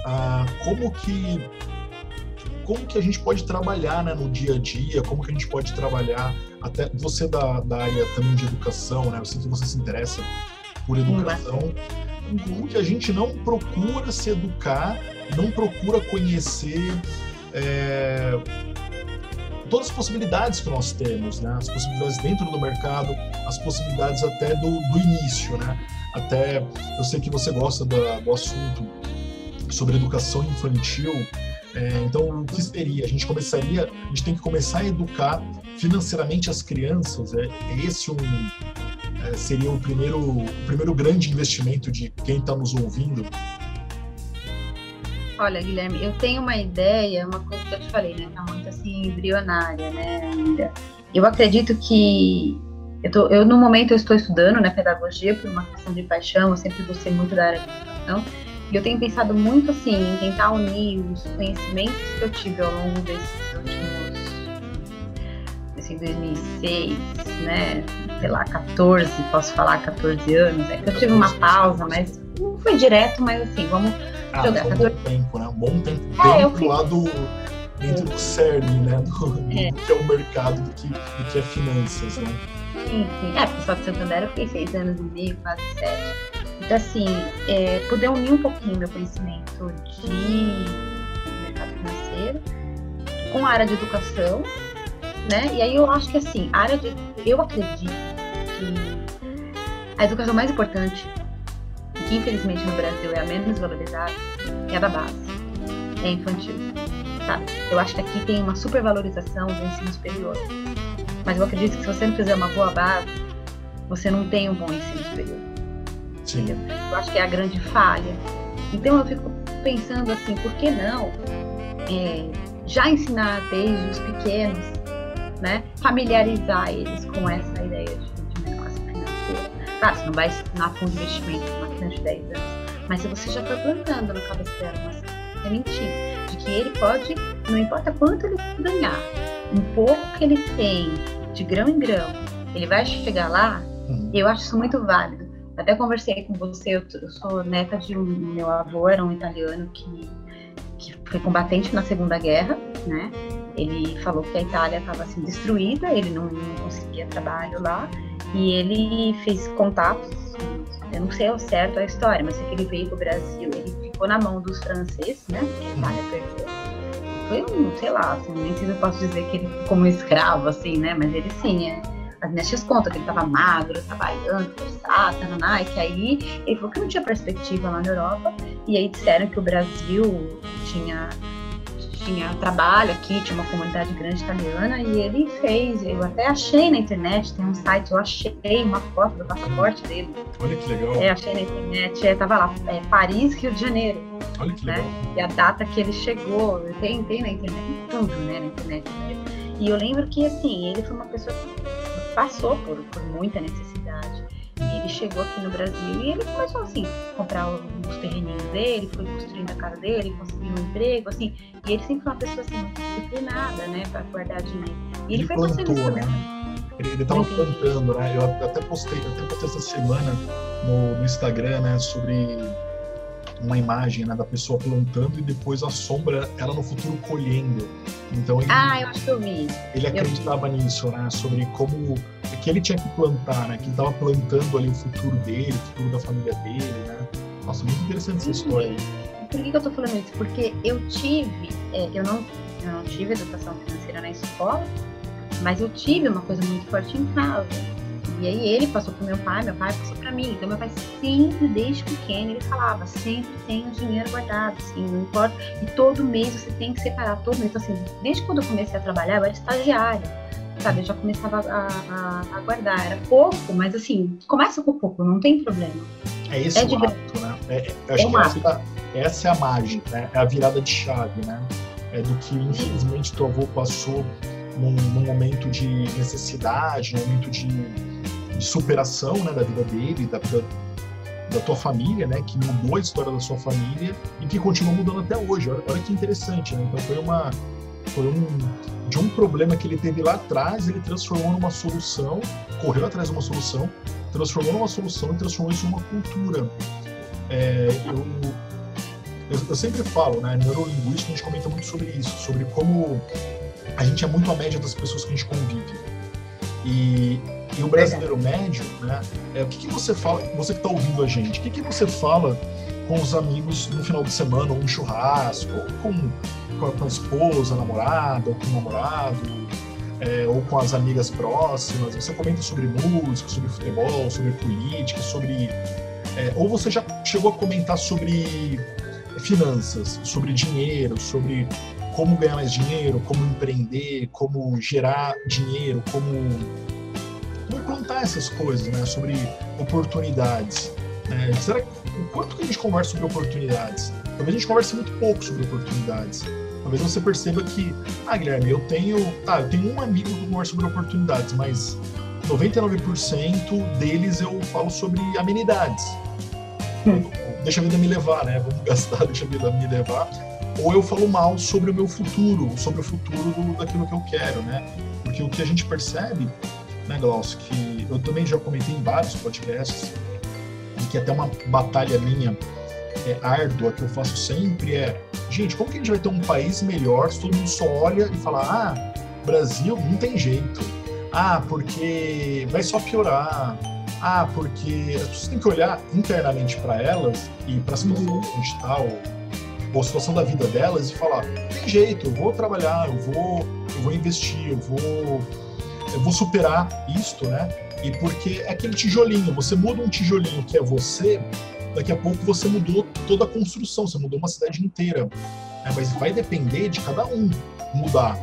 ah, como que como que a gente pode trabalhar né, no dia a dia, como que a gente pode trabalhar, até você da, da área também de educação, né? Eu sei que você se interessa por educação, como que a gente não procura se educar, não procura conhecer é, todas as possibilidades que nós temos, né? As possibilidades dentro do mercado, as possibilidades até do, do início, né? Até eu sei que você gosta do assunto sobre educação infantil. É, então, o que seria? A gente começaria, a gente tem que começar a educar financeiramente as crianças. É, é esse um é, seria o primeiro, o primeiro grande investimento de quem está nos ouvindo Olha, Guilherme, eu tenho uma ideia, uma coisa que eu te falei, né? Tá muito assim, embrionária, né, ainda. Eu acredito que. Eu, tô, eu, no momento, eu estou estudando né, pedagogia por uma questão de paixão, eu sempre gostei muito da área de educação. E eu tenho pensado muito, assim, em tentar unir os conhecimentos que eu tive ao longo desses últimos. Assim, 2006, né? Sei lá, 14, posso falar 14 anos. É que eu tive uma pausa, mas não foi direto, mas assim, vamos ah. Foi um bom tempo, né? Um bom tempo é, dentro fiz... lá do dentro do CERN, né? Do, é. do, que é o mercado, do que, do que é finanças, né? Sim, sim. É, pessoal de Santander eu fiquei seis anos e meio, quase sete. Então, assim, é, poder unir um pouquinho meu conhecimento de mercado financeiro com a área de educação, né? E aí eu acho que, assim, a área de... Eu acredito que a educação mais importante que infelizmente no Brasil é a menos valorizada, é a da base, é infantil. Sabe? Eu acho que aqui tem uma supervalorização do ensino superior. Mas eu acredito que se você não fizer uma boa base, você não tem um bom ensino superior. Sim. Entendeu? Eu acho que é a grande falha. Então eu fico pensando assim, por que não é, já ensinar desde os pequenos, né, familiarizar eles com essa ideia de, Claro, você não vai ensinar de investimento, de 10 anos. Mas se você já foi plantando na cabeça dela uma sementinha de que ele pode, não importa quanto ele ganhar, um pouco que ele tem, de grão em grão, ele vai chegar lá, uhum. eu acho isso muito válido. Até conversei com você, eu, eu sou neta de um. Meu avô era um italiano que, que foi combatente na Segunda Guerra, né? Ele falou que a Itália estava assim destruída, ele não, não conseguia trabalho lá, e ele fez contatos eu não sei ao certo a história, mas sei que ele veio para o Brasil, ele ficou na mão dos franceses, né? Que a Itália perdeu. Foi um, sei lá, assim, nem sei se eu posso dizer que ele ficou como escravo, assim, né? Mas ele sim, é, as nestes contam que ele estava magro, trabalhando, forçado, tananá, e que aí ele falou que não tinha perspectiva lá na Europa, e aí disseram que o Brasil tinha tinha trabalho aqui, tinha uma comunidade grande italiana e ele fez, eu até achei na internet, tem um site, eu achei uma foto do passaporte dele. Olha que legal. É, achei na internet, é, tava lá, é, Paris, Rio de Janeiro. Olha que né? legal. E a data que ele chegou, tem, tem na internet, tudo, né, na internet. E eu lembro que, assim, ele foi uma pessoa que passou por, por muita necessidade. E ele chegou aqui no Brasil e ele começou assim, comprar os terreninhos dele, foi construindo a casa dele, conseguiu um emprego, assim. E ele sempre foi uma pessoa assim, disciplinada, né, para guardar dinheiro. E ele, ele foi plantou, né? Ele, ele tava plantando, né? Eu até postei, até postei essa semana no, no Instagram, né, sobre uma imagem né, da pessoa plantando e depois a sombra ela no futuro colhendo. Então ele, ah, eu acho que eu vi. Ele acreditava nisso, né? Sobre como que ele tinha que plantar, né? Que ele estava plantando ali o futuro dele, o futuro da família dele, né? Nossa, muito interessante essa história. Por que, que eu tô falando isso? Porque eu tive, é, eu, não, eu não tive educação financeira na escola, mas eu tive uma coisa muito forte em casa. E aí ele passou pro meu pai, meu pai passou para mim. Então meu pai sempre, desde pequeno, ele falava, sempre tem o dinheiro guardado, assim, não importa. E todo mês você tem que separar, todo mês. Então, assim, desde quando eu comecei a trabalhar, eu era estagiária sabe? Eu já começava a, a, a, guardar. Era pouco, mas assim, começa com pouco, não tem problema. É esse é o hábito, né? É, é, acho é que essa, essa, é a mágica, né? É a virada de chave, né? É do que, infelizmente, teu avô passou num, num momento de necessidade, num momento de, de, superação né, da vida dele, da vida da tua família, né? Que mudou a história da sua família e que continua mudando até hoje. Olha, olha que interessante, né? Então foi uma... Foi um, de um problema que ele teve lá atrás, ele transformou numa solução, correu atrás de uma solução, transformou numa solução e transformou isso numa cultura. É, eu, eu, eu, sempre falo, né, neurolinguística, a gente comenta muito sobre isso, sobre como a gente é muito a média das pessoas que a gente convive. E, e o brasileiro médio, né, é, o que, que você fala, você que está ouvindo a gente, o que, que você fala com os amigos no final de semana, ou um churrasco, ou com com a, esposa, namorada, ou com o namorado, é, ou com as amigas próximas, você comenta sobre música, sobre futebol, sobre política, sobre. É, ou você já chegou a comentar sobre finanças, sobre dinheiro, sobre como ganhar mais dinheiro, como empreender, como gerar dinheiro, como, como plantar essas coisas, né? Sobre oportunidades. Né? Será que, o quanto que a gente conversa sobre oportunidades? Talvez a gente converse muito pouco sobre oportunidades. Talvez você perceba que, ah, Guilherme, eu tenho, tá, eu tenho um amigo que conversa sobre oportunidades, mas 99% deles eu falo sobre amenidades. Hum. Deixa a vida me levar, né? Vamos gastar, deixa a vida me levar. Ou eu falo mal sobre o meu futuro, sobre o futuro do, daquilo que eu quero, né? Porque o que a gente percebe, né, Glaucio, que eu também já comentei em vários podcasts, e que até uma batalha minha é, árdua que eu faço sempre é gente, como que a gente vai ter um país melhor se todo mundo só olha e fala, ah, Brasil não tem jeito. Ah, porque vai só piorar. Ah, porque as pessoas têm que olhar internamente para elas e para a situação uhum. que a gente está, ou, ou a situação da vida delas e falar, tem jeito, eu vou trabalhar, eu vou, eu vou investir, eu vou, eu vou superar isto, né? E porque é aquele tijolinho, você muda um tijolinho que é você, daqui a pouco você mudou toda a construção, você mudou uma cidade inteira. Né? Mas vai depender de cada um mudar.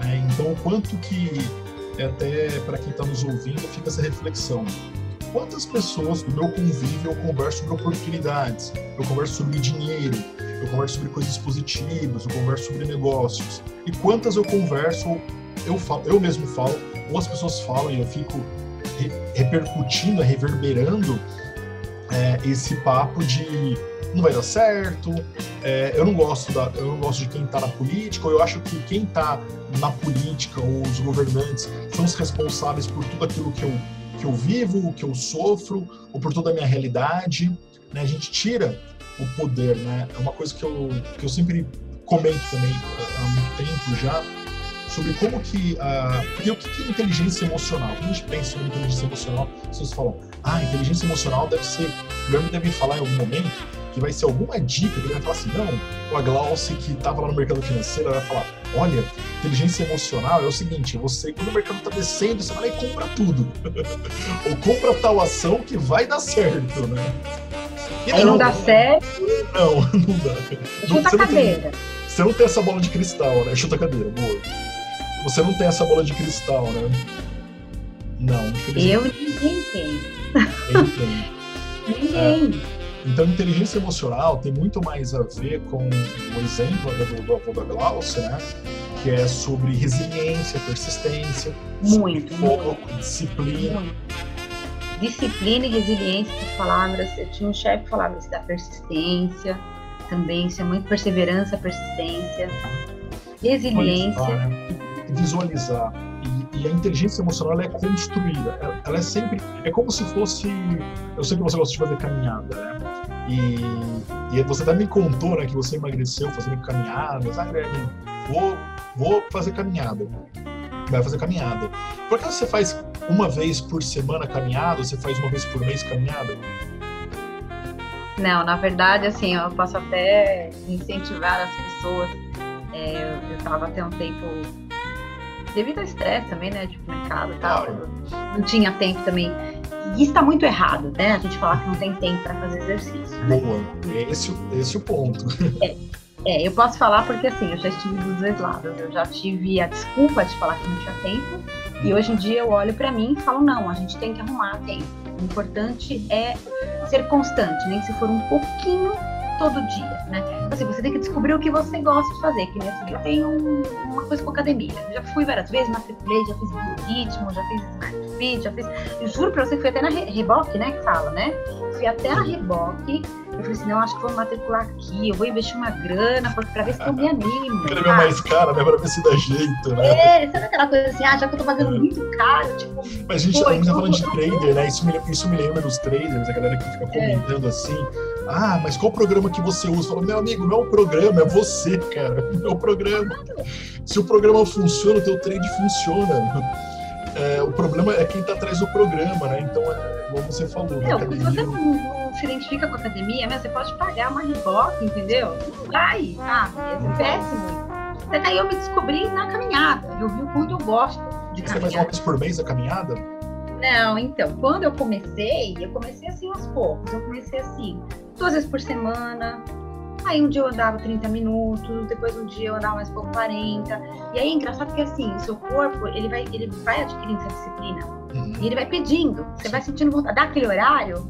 Né? Então, o quanto que, é até para quem está nos ouvindo, fica essa reflexão. Quantas pessoas do meu convívio eu converso sobre oportunidades, eu converso sobre dinheiro, eu converso sobre coisas positivas, eu converso sobre negócios. E quantas eu converso, eu, falo, eu mesmo falo, ou as pessoas falam e eu fico re repercutindo, reverberando é, esse papo de não vai dar certo, é, eu não gosto da, eu não gosto de quem está na política, ou eu acho que quem está na política ou os governantes são os responsáveis por tudo aquilo que eu, que eu vivo, que eu sofro, ou por toda a minha realidade. Né? A gente tira o poder, né? É uma coisa que eu, que eu sempre comento também há muito tempo já, sobre como que. Uh, porque o que é inteligência emocional? Quando a gente pensa sobre inteligência emocional, as pessoas falam, ah, inteligência emocional deve ser. O Guilherme deve falar em algum momento que vai ser alguma dica que ele vai falar assim, não, a Glauce que estava lá no mercado financeiro vai falar, olha, inteligência emocional é o seguinte, você, quando o mercado está descendo, você vai lá e compra tudo. Ou compra tal ação que vai dar certo, né? E não, não dá certo. Não, não dá. Chuta a cadeira. Tem, você não tem essa bola de cristal, né? Chuta a cadeira, boa você não tem essa bola de cristal, né? Não, infelizmente. Eu ninguém tem. Ninguém tem. ninguém. É. Então, inteligência emocional tem muito mais a ver com o exemplo do, do avô da Glaucia, né? Que é sobre resiliência, persistência, muito, foco, disciplina. Muito. Disciplina e resiliência, essas palavras. Eu tinha um chefe que falava isso da persistência também, isso é muito perseverança, persistência, resiliência. Né? Visualizar. E, e, a inteligência emocional é construída. Ela, ela, é sempre. É como se fosse. Eu sei que você gosta de fazer caminhada, né? E, e você até me contou né, que você emagreceu fazendo caminhadas. Ah, Guilherme, vou, vou fazer caminhada. Vai fazer caminhada. Por que você faz uma vez por semana caminhada? Você faz uma vez por mês caminhada? Não, na verdade, assim, eu posso até incentivar as pessoas. É, eu estava até um tempo devido ao estresse também, né, de mercado e tal, não tinha tempo também. E isso está muito errado, né? A gente falar que não tem tempo para fazer exercício. Boa, esse, esse é o ponto. É. É, eu posso falar porque assim, eu já estive dos dois lados. Eu já tive a desculpa de falar que não tinha tempo, e hoje em dia eu olho para mim e falo: não, a gente tem que arrumar tempo. O importante é ser constante, nem se for um pouquinho todo dia, né? Assim, você tem que descobrir o que você gosta de fazer, que nem assim, eu tenho uma coisa com academia. Já fui várias vezes, matriculei, já fiz ritmo, já fiz smart fit, já fiz. Eu juro pra você que fui até na Reboque, né? Que fala, né? Fui até a Reboque eu falei assim, não, acho que vou matricular aqui, eu vou investir uma grana pra ver se eu me animo. Quero ver mais caro, né? Pra ver se dá jeito, né? É, sabe aquela coisa assim, ah, já que eu tô pagando muito caro, tipo. Mas a gente, pô, a gente tá falando de trader, né? Isso me, isso me lembra dos traders, a galera que fica é. comentando é. assim. Ah, mas qual programa que você usa? Fala, meu amigo, não é o programa, é você, cara. É o programa. Se o programa funciona, o teu trade funciona. É, o problema é quem está atrás do programa, né? Então, é, como você falou, não, academia... se você não, se identifica com a academia, né, você pode pagar uma reboque, entendeu? Não vai, sabe? É péssimo. Daí eu me descobri na caminhada. Eu vi o quanto eu gosto de caminhar. Você faz uma vez por mês a caminhada? Não, então, quando eu comecei, eu comecei assim aos poucos. Eu comecei assim, duas vezes por semana, Aí um dia eu andava 30 minutos, depois um dia eu andava mais pouco 40. E aí é engraçado que assim, seu corpo, ele vai, ele vai adquirindo essa disciplina. Uhum. E ele vai pedindo. Você vai sentindo vontade. Dá aquele horário,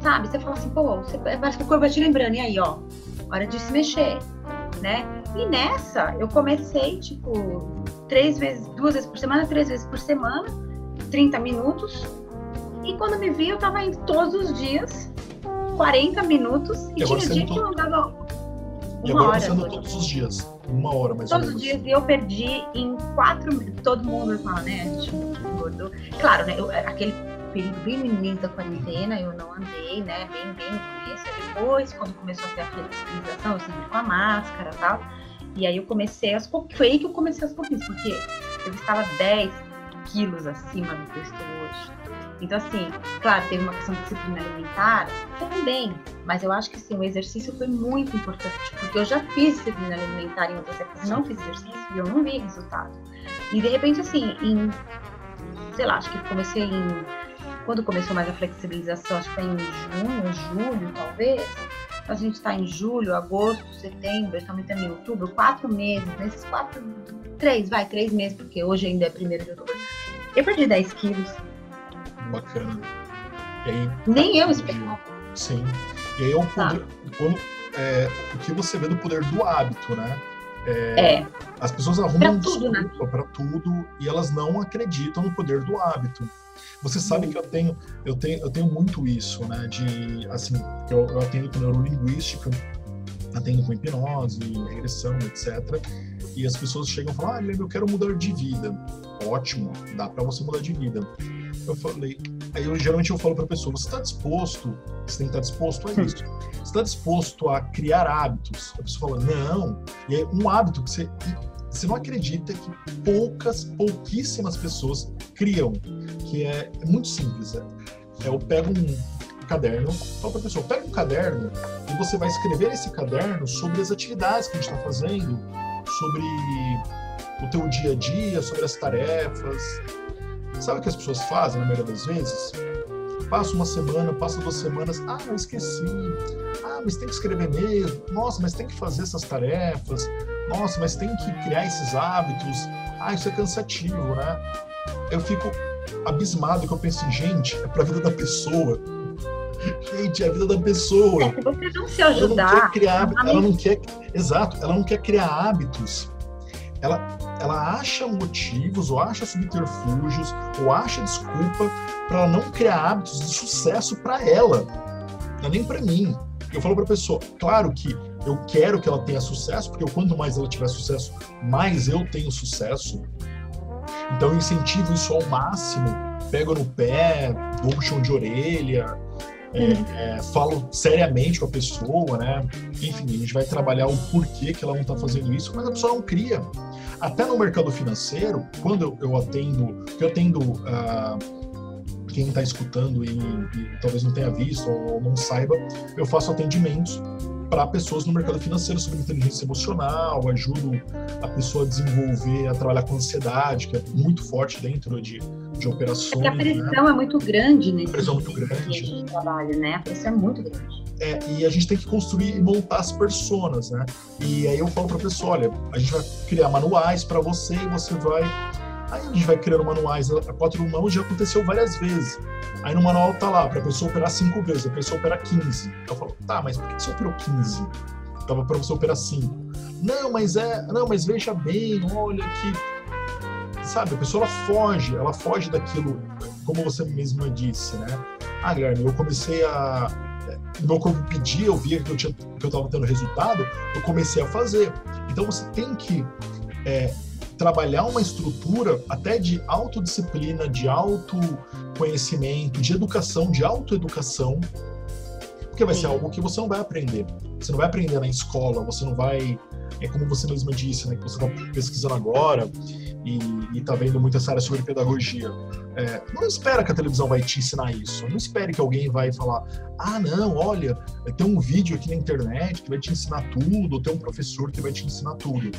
sabe? Você fala assim, pô, você, parece que o corpo vai te lembrando. E aí, ó, hora de se mexer, né? E nessa, eu comecei, tipo, três vezes, duas vezes por semana, três vezes por semana, 30 minutos. E quando me vi, eu tava indo todos os dias 40 minutos e, e tinha dia que eu andava uma e agora hora. todos os dias, uma hora mais todos os dias e eu perdi em quatro. Todo mundo fala, né? A gente engordou. Claro, né? Eu, aquele período bem no início da quarentena, eu não andei, né? Bem, bem no começo. Depois, quando começou a ter a flexibilização, eu sempre com a máscara e tal. E aí eu comecei aos pouquinhos. Foi aí que eu comecei aos pouquinhos, porque eu estava 10 quilos acima do estou hoje. Então, assim, claro, teve uma questão de disciplina alimentar também, mas eu acho que sim, o exercício foi muito importante, porque eu já fiz disciplina alimentar em outras épocas, não fiz exercício e eu não vi resultado. E de repente, assim, em, sei lá, acho que comecei em. Quando começou mais a flexibilização, acho que foi em junho, julho, talvez. A gente está em julho, agosto, setembro, estamos entrando em outubro, quatro meses, nesses quatro, três, vai, três meses, porque hoje ainda é primeiro de outubro. Eu perdi 10 quilos bacana. Aí, Nem eu esperava. Sim. E aí é o tá. poder. Quando, é, o que você vê do poder do hábito, né? É, é. As pessoas arrumam pra tudo, né? para tudo e elas não acreditam no poder do hábito. Você sabe que eu tenho, eu tenho, eu tenho muito isso, né? De assim, eu, eu atendo com neurolinguística, atendo com hipnose, regressão, etc. E as pessoas chegam e falam: Ah, eu quero mudar de vida. Ótimo, dá para você mudar de vida eu falei, aí eu geralmente eu falo para a pessoa, você está disposto, você tem que estar tá disposto a isso. Você está disposto a criar hábitos? A pessoa fala, não. E aí um hábito que você você não acredita que poucas, pouquíssimas pessoas criam, que é, é muito simples. É, é eu pego um caderno, falo para a pessoa, pega um caderno e você vai escrever esse caderno sobre as atividades que a gente está fazendo, sobre o teu dia a dia, sobre as tarefas, Sabe o que as pessoas fazem na maioria das vezes? Passa uma semana, passa duas semanas, ah, eu esqueci. Ah, mas tem que escrever mesmo. Nossa, mas tem que fazer essas tarefas. Nossa, mas tem que criar esses hábitos. Ah, isso é cansativo, né? Eu fico abismado que eu penso, gente, é pra vida da pessoa. Gente, é a vida da pessoa. É, se você não se ajudar. Ela não quer criar, ela não quer, exato, ela não quer criar hábitos. Ela, ela acha motivos, ou acha subterfúgios, ou acha desculpa para não criar hábitos de sucesso para ela, não é nem para mim. Eu falo para a pessoa, claro que eu quero que ela tenha sucesso, porque quanto mais ela tiver sucesso, mais eu tenho sucesso. Então eu incentivo isso ao máximo, pego no pé, dou um chão de orelha, é, é, falo seriamente com a pessoa, né? Enfim, a gente vai trabalhar o porquê que ela não está fazendo isso, mas a pessoa não cria. Até no mercado financeiro, quando eu, atendo, eu atendo uh, quem está escutando e, e, talvez não tenha visto ou não saiba, eu faço atendimentos para pessoas no mercado financeiro sobre inteligência emocional, ajudo a pessoa a desenvolver, a trabalhar com ansiedade, que é muito forte dentro de, de operações. É a pressão né? é muito grande nesse a pressão é muito grande. de trabalho, né? A pressão é muito grande. É, e a gente tem que construir e montar as personas, né? E aí eu falo para a pessoa, olha, a gente vai criar manuais para você e você vai Aí a gente vai criando manuais a quatro mãos, já aconteceu várias vezes. Aí no manual tá lá, para a pessoa operar cinco vezes, a pessoa operar 15. Eu falo, tá, mas por que você operou 15? Tava para você operar 5. Não, mas é. Não, mas veja bem, olha que. Sabe, a pessoa ela foge, ela foge daquilo, como você mesma disse, né? Ah, Guilherme, eu comecei a. Meu corpo pedia, eu via que eu, tinha, que eu tava tendo resultado, eu comecei a fazer. Então você tem que é, trabalhar uma estrutura até de autodisciplina, de autoconhecimento, de educação, de autoeducação, porque vai ser algo que você não vai aprender. Você não vai aprender na escola, você não vai. É como você mesma disse, né? Que você está pesquisando agora e, está vendo muita área sobre pedagogia. É, não espera que a televisão vai te ensinar isso. Não espere que alguém vai falar: ah, não, olha, tem um vídeo aqui na internet que vai te ensinar tudo, ou tem um professor que vai te ensinar tudo.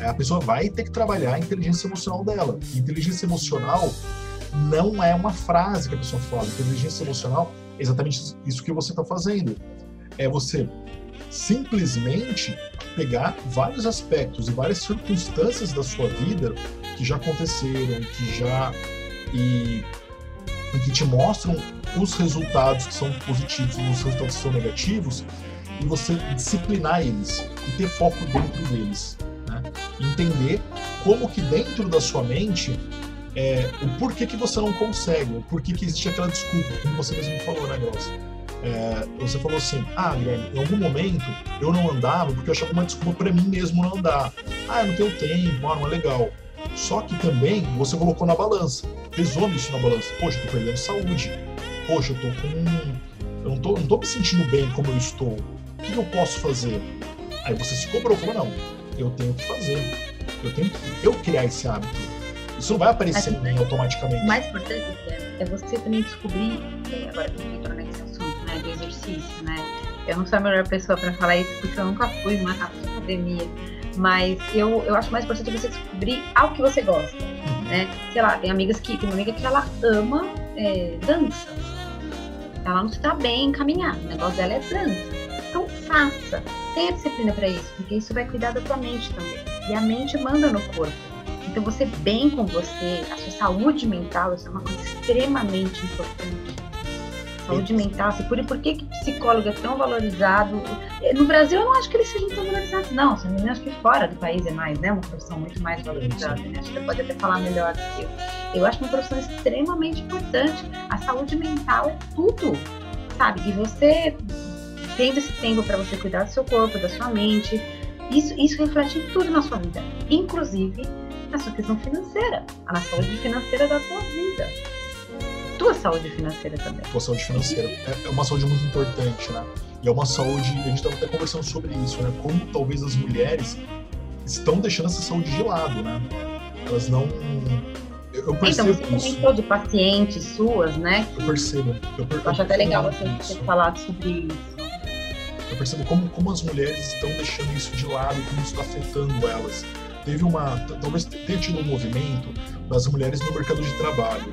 É, a pessoa vai ter que trabalhar a inteligência emocional dela. inteligência emocional não é uma frase que a pessoa fala. Inteligência emocional é exatamente isso que você está fazendo. É você simplesmente pegar vários aspectos e várias circunstâncias da sua vida que já aconteceram, que já e, e que te mostram os resultados que são positivos, os resultados que são negativos, e você disciplinar eles e ter foco dentro deles entender como que dentro da sua mente é, o porquê que você não consegue, o porquê que existe aquela desculpa, como você mesmo falou, né, Grossa? É, você falou assim, ah, Guilherme, em algum momento eu não andava porque eu achava uma desculpa para mim mesmo não andar. Ah, eu não tenho tempo, ah, não é legal. Só que também você colocou na balança, pesou isso na balança. Poxa, eu tô perdendo saúde. Poxa, eu tô com. Eu não tô, não tô me sentindo bem como eu estou. O que eu posso fazer? Aí você se cobrou, falou, não, eu tenho que fazer. Eu tenho que eu criar esse hábito. Isso não vai aparecer em mim automaticamente. O mais importante é você também descobrir, é, agora que eu estou nesse assunto, né, do exercício, né? Eu não sou a melhor pessoa para falar isso porque eu nunca fui uma academia, mas eu, eu acho mais importante você descobrir algo que você gosta, uhum. né? Sei lá, tem amigas que tem uma amiga que ela ama é, dança. Ela não está bem em caminhar, o negócio dela é dança. Então faça tenha disciplina para isso, porque isso vai cuidar da tua mente também. E a mente manda no corpo. Então, você bem com você, a sua saúde mental, isso é uma coisa extremamente importante. Saúde mental, se por, por que, que psicólogo é tão valorizado? No Brasil, eu não acho que eles sejam tão valorizados, não. Se não acho que fora do país é mais, né? Uma profissão muito mais valorizada. Né? Acho que você pode até falar melhor do que eu. Eu acho uma profissão extremamente importante. A saúde mental é tudo, sabe? E você tendo esse tempo para você cuidar do seu corpo, da sua mente, isso, isso reflete em tudo na sua vida, inclusive na sua questão financeira, na saúde financeira da sua vida. Tua saúde financeira também. Tua saúde financeira. É, é uma saúde muito importante, né? E é uma saúde, a gente estava até conversando sobre isso, né? Como talvez as mulheres estão deixando essa saúde de lado, né? Elas não. Eu, eu percebo então, você isso. comentou de pacientes suas, né? Eu percebo. Eu, per... eu acho até legal você ter falado sobre isso eu percebo como, como as mulheres estão deixando isso de lado, como isso está afetando elas. Teve uma, talvez tenha tido um movimento das mulheres no mercado de trabalho,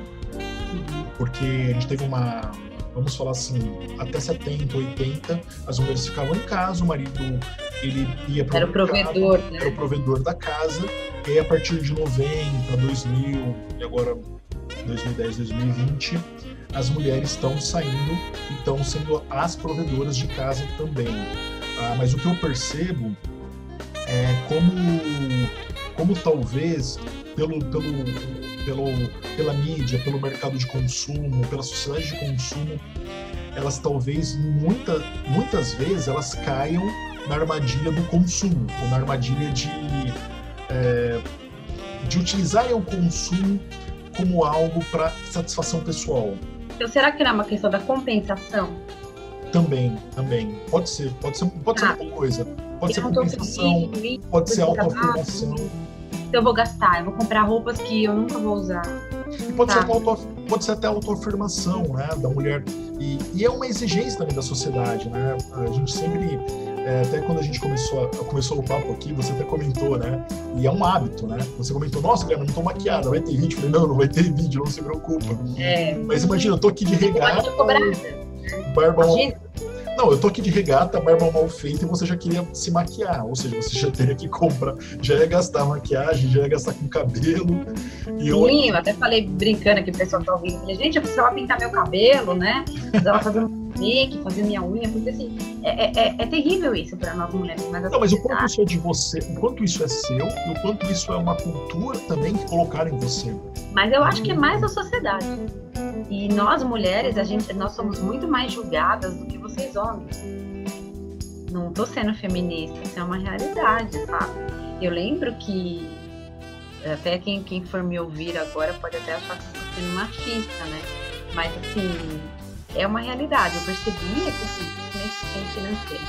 porque a gente teve uma, vamos falar assim, até 70, 80, as mulheres ficavam em casa, o marido ele ia para era o provedor, né? era o provedor da casa, e aí a partir de 90, 2000 e agora 2010, 2020 as mulheres estão saindo e estão sendo as provedoras de casa também. Ah, mas o que eu percebo é como, como talvez pelo, pelo, pelo, pela mídia, pelo mercado de consumo, pela sociedade de consumo, elas talvez muita, muitas vezes elas caiam na armadilha do consumo, ou na armadilha de, é, de utilizarem o consumo como algo para satisfação pessoal. Então, será que não é uma questão da compensação? Também, também. Pode ser, pode ser, pode ah, ser outra coisa. Pode ser compensação, pode ser autoafirmação. Eu vou gastar, eu vou comprar roupas que eu nunca vou usar. E pode, tá. ser, auto, pode ser até autoafirmação, né, da mulher. E, e, é uma exigência também da sociedade, né? A gente sempre é, até quando a gente começou, começou o papo aqui, você até comentou, né? E é um hábito, né? Você comentou, nossa, Guilherme, não tô maquiada, vai ter vídeo. Eu falei, não, não vai ter vídeo, não se preocupa. É. Mas imagina, eu tô aqui de regata. Barba. Não, eu tô aqui de regata, barba mal feita e você já queria se maquiar. Ou seja, você já teria que comprar, já ia gastar maquiagem, já ia gastar com cabelo. E eu... Sim, eu até falei brincando aqui, o pessoal tá ouvindo. Falei, gente, eu precisava pintar meu cabelo, né? Precisava fazer um make, fazer minha unha, porque assim, é, é, é, é terrível isso para nós mulheres. Mas não, mas o quanto isso é de você, o quanto isso é seu e o quanto isso é uma cultura também que colocaram em você. Mas eu acho que é mais a sociedade. E nós mulheres, a gente, nós somos muito mais julgadas do que vocês homens. Não tô sendo feminista, isso é uma realidade, sabe? Eu lembro que até quem, quem for me ouvir agora pode até achar que estou sendo machista, né? Mas assim, é uma realidade. Eu percebia que assim, nesse financeiro,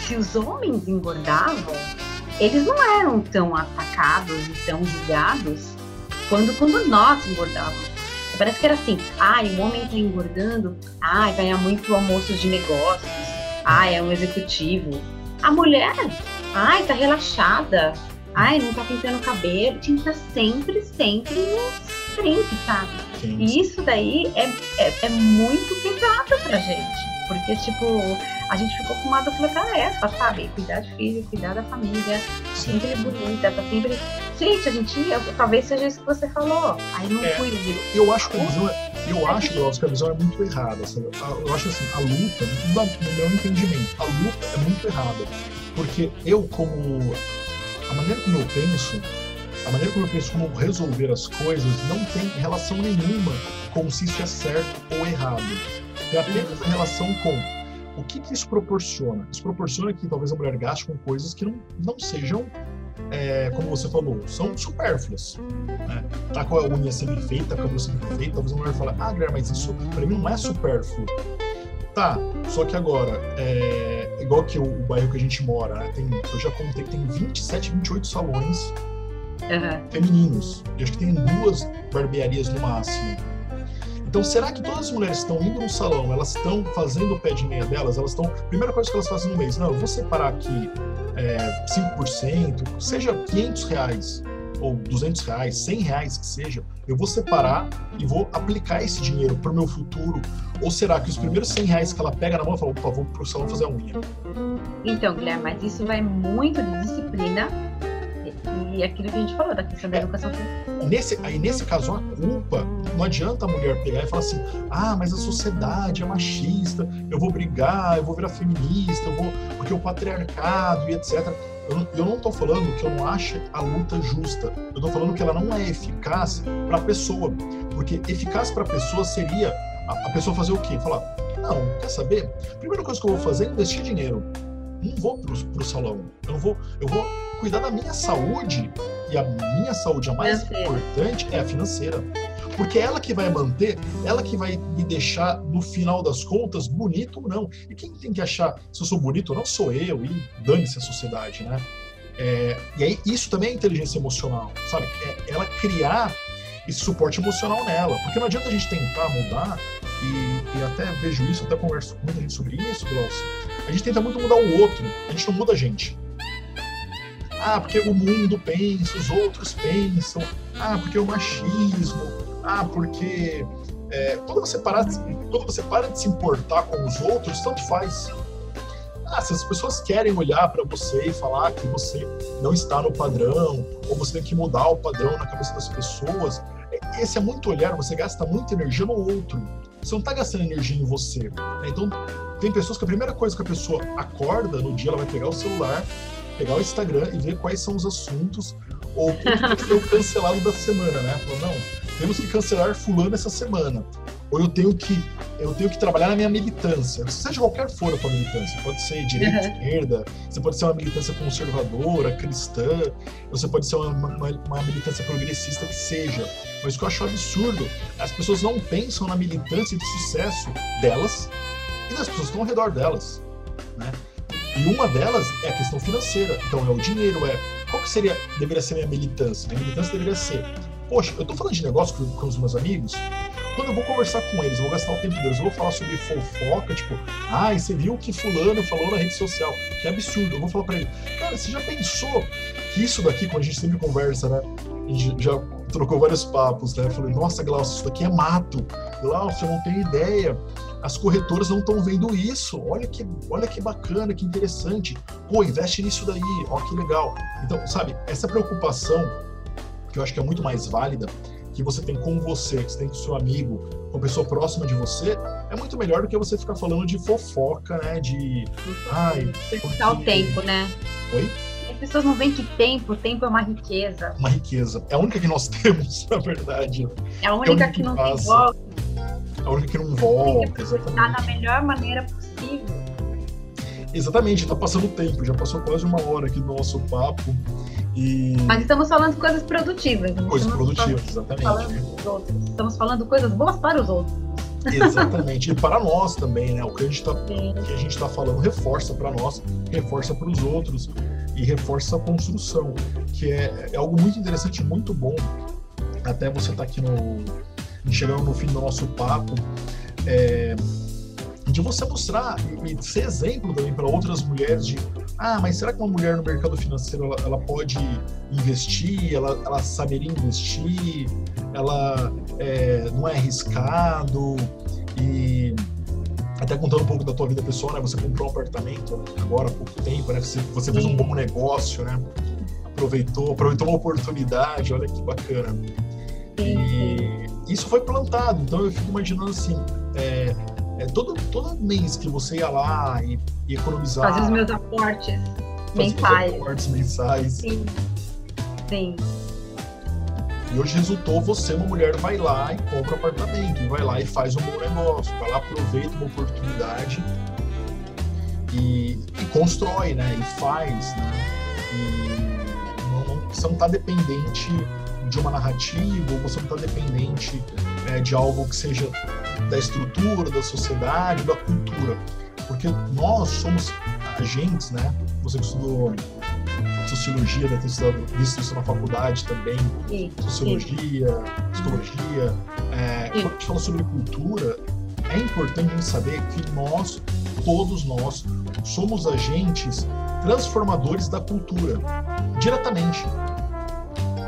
se os homens engordavam, eles não eram tão atacados e tão julgados quando, quando nós engordávamos. Parece que era assim, ai, o homem está engordando, ai, ganha muito almoços de negócios, ai, é um executivo. A mulher, ai, tá relaxada, ai, não tá pintando o cabelo, tinha que estar sempre, sempre no frente, sabe? Sim. E isso daí é, é, é muito pesado pra gente. Porque, tipo, a gente ficou com uma dupla tarefa, sabe? Cuidar de filho, cuidar da família, Sim. sempre bonita, tá sempre. Gente, a gente, talvez seja isso que você falou. Aí não é, fui. Eu acho que a visão é, eu acho que a visão é muito errada. Sabe? Eu acho assim, a luta, no meu entendimento, a luta é muito errada. Porque eu, como. A maneira como eu penso, a maneira como eu penso como resolver as coisas não tem relação nenhuma com se isso é certo ou errado. Tem apenas a relação com o que, que isso proporciona. Isso proporciona que talvez a mulher gaste com coisas que não, não sejam, é, como você falou, são supérfluas. Né? Tá com a unha semi feita, com a cabelo semi feita, talvez a mulher fale, ah, Guilherme, mas isso para mim não é supérfluo. Tá, só que agora, é, igual que o, o, bairro que a gente mora, né, tem, eu já contei que tem 27, 28 salões uhum. femininos. E acho que tem duas barbearias no máximo. Então, será que todas as mulheres estão indo no salão, elas estão fazendo o pé de meia delas, elas estão. Primeira coisa que elas fazem no mês, não, eu vou separar aqui é, 5%, seja 500 reais, ou 200 reais, 100 reais que seja, eu vou separar e vou aplicar esse dinheiro para o meu futuro? Ou será que os primeiros 100 reais que ela pega na mão, ela fala, opa, vou para o salão fazer a unha? Então, Guilherme, mas isso vai muito de disciplina e aquilo que a gente falou, da questão da educação nesse, aí nesse caso, a culpa, não adianta a mulher pegar e falar assim, ah, mas a sociedade é machista, eu vou brigar, eu vou virar feminista, eu vou, porque o patriarcado e etc. Eu, eu não estou falando que eu não ache a luta justa, eu estou falando que ela não é eficaz para a pessoa, porque eficaz para a pessoa seria a, a pessoa fazer o quê? Falar, não, quer saber? A primeira coisa que eu vou fazer é investir dinheiro não vou pro, pro salão. Eu não vou, eu vou cuidar da minha saúde. E a minha saúde, a mais importante, é a financeira. Porque é ela que vai manter, ela que vai me deixar, no final das contas, bonito ou não. E quem tem que achar se eu sou bonito ou não sou eu, e dane-se a sociedade, né? É, e aí, isso também é inteligência emocional, sabe? É ela criar esse suporte emocional nela. Porque não adianta a gente tentar mudar e, e, até vejo isso, até converso com muita gente sobre isso, Glaucio. A gente tenta muito mudar o outro, a gente não muda a gente. Ah, porque o mundo pensa, os outros pensam. Ah, porque o machismo. Ah, porque é, quando, você parar de, quando você para de se importar com os outros, tanto faz. Ah, se as pessoas querem olhar para você e falar que você não está no padrão, ou você tem que mudar o padrão na cabeça das pessoas, esse é muito olhar, você gasta muita energia no outro. Você não está gastando energia em você. Né? Então, tem pessoas que a primeira coisa que a pessoa acorda no dia, ela vai pegar o celular, pegar o Instagram e ver quais são os assuntos ou o que ser o cancelado da semana, né? Falou, não, temos que cancelar fulano essa semana ou eu tenho que eu tenho que trabalhar na minha militância, seja qualquer for a militância, pode ser direita, uhum. esquerda, você pode ser uma militância conservadora, cristã, você pode ser uma, uma, uma, militância progressista que seja. Mas o que eu acho absurdo, as pessoas não pensam na militância de sucesso delas e das pessoas que estão ao redor delas, né? E uma delas é a questão financeira. Então é o dinheiro, é qual que seria deveria ser minha militância? Minha militância deveria ser, poxa, eu estou falando de negócio com, com os meus amigos, quando eu vou conversar com eles, vou gastar o tempo deles, eu vou falar sobre fofoca, tipo, ai, ah, você viu o que fulano falou na rede social? Que absurdo. Eu vou falar pra ele, cara, você já pensou que isso daqui, quando a gente sempre conversa, né? A gente já trocou vários papos, né? Eu falei, nossa, Glaucio, isso daqui é mato. Glaucio, eu não tenho ideia. As corretoras não estão vendo isso. Olha que, olha que bacana, que interessante. Pô, investe nisso daí. Ó, que legal. Então, sabe, essa preocupação, que eu acho que é muito mais válida, que você tem com você, que você tem com seu amigo, com a pessoa próxima de você, é muito melhor do que você ficar falando de fofoca, né? De. Ai. Porque... o tempo, né? Oi? Pessoas não veem que tempo, tempo é uma riqueza. Uma riqueza. É a única que nós temos, na verdade. É a única, é a única que, que, não passa. tem volta. É a única que não volta, da melhor maneira possível. Exatamente, está passando tempo, já passou quase uma hora aqui do nosso papo. E... Mas estamos falando de coisas produtivas. Coisas produtivas, exatamente. Falando estamos falando coisas boas para os outros. Exatamente. e para nós também, né? O que a gente está tá falando reforça para nós, reforça para os outros e reforça a construção, que é, é algo muito interessante, muito bom. Até você estar tá aqui no chegando no fim do nosso papo, é, de você mostrar e, ser exemplo também para outras mulheres de ah, mas será que uma mulher no mercado financeiro ela, ela pode investir, ela, ela saberia investir, ela é, não é arriscado e até contando um pouco da tua vida pessoal, né? Você comprou um apartamento agora há pouco tempo, né? Você, você fez um bom negócio, né? Aproveitou, aproveitou uma oportunidade, olha que bacana. E isso foi plantado, então eu fico imaginando assim, é, é, todo, todo mês que você ia lá e, e economizar. Fazer os meus aportes mensais. aportes mensais. Sim. Sim. E hoje resultou você, uma mulher, vai lá e compra um apartamento, vai lá e faz um bom negócio, vai lá, aproveita uma oportunidade e, e constrói, né? E faz, né? E não, não, você não está dependente de uma narrativa, você não está dependente é, de algo que seja da estrutura, da sociedade, da cultura. Porque nós somos agentes, né? Você que estudou sociologia, deve ter estudado, visto isso na faculdade também, sim, sociologia, sim. psicologia. É, quando a gente fala sobre cultura, é importante a gente saber que nós, todos nós, somos agentes transformadores da cultura, diretamente.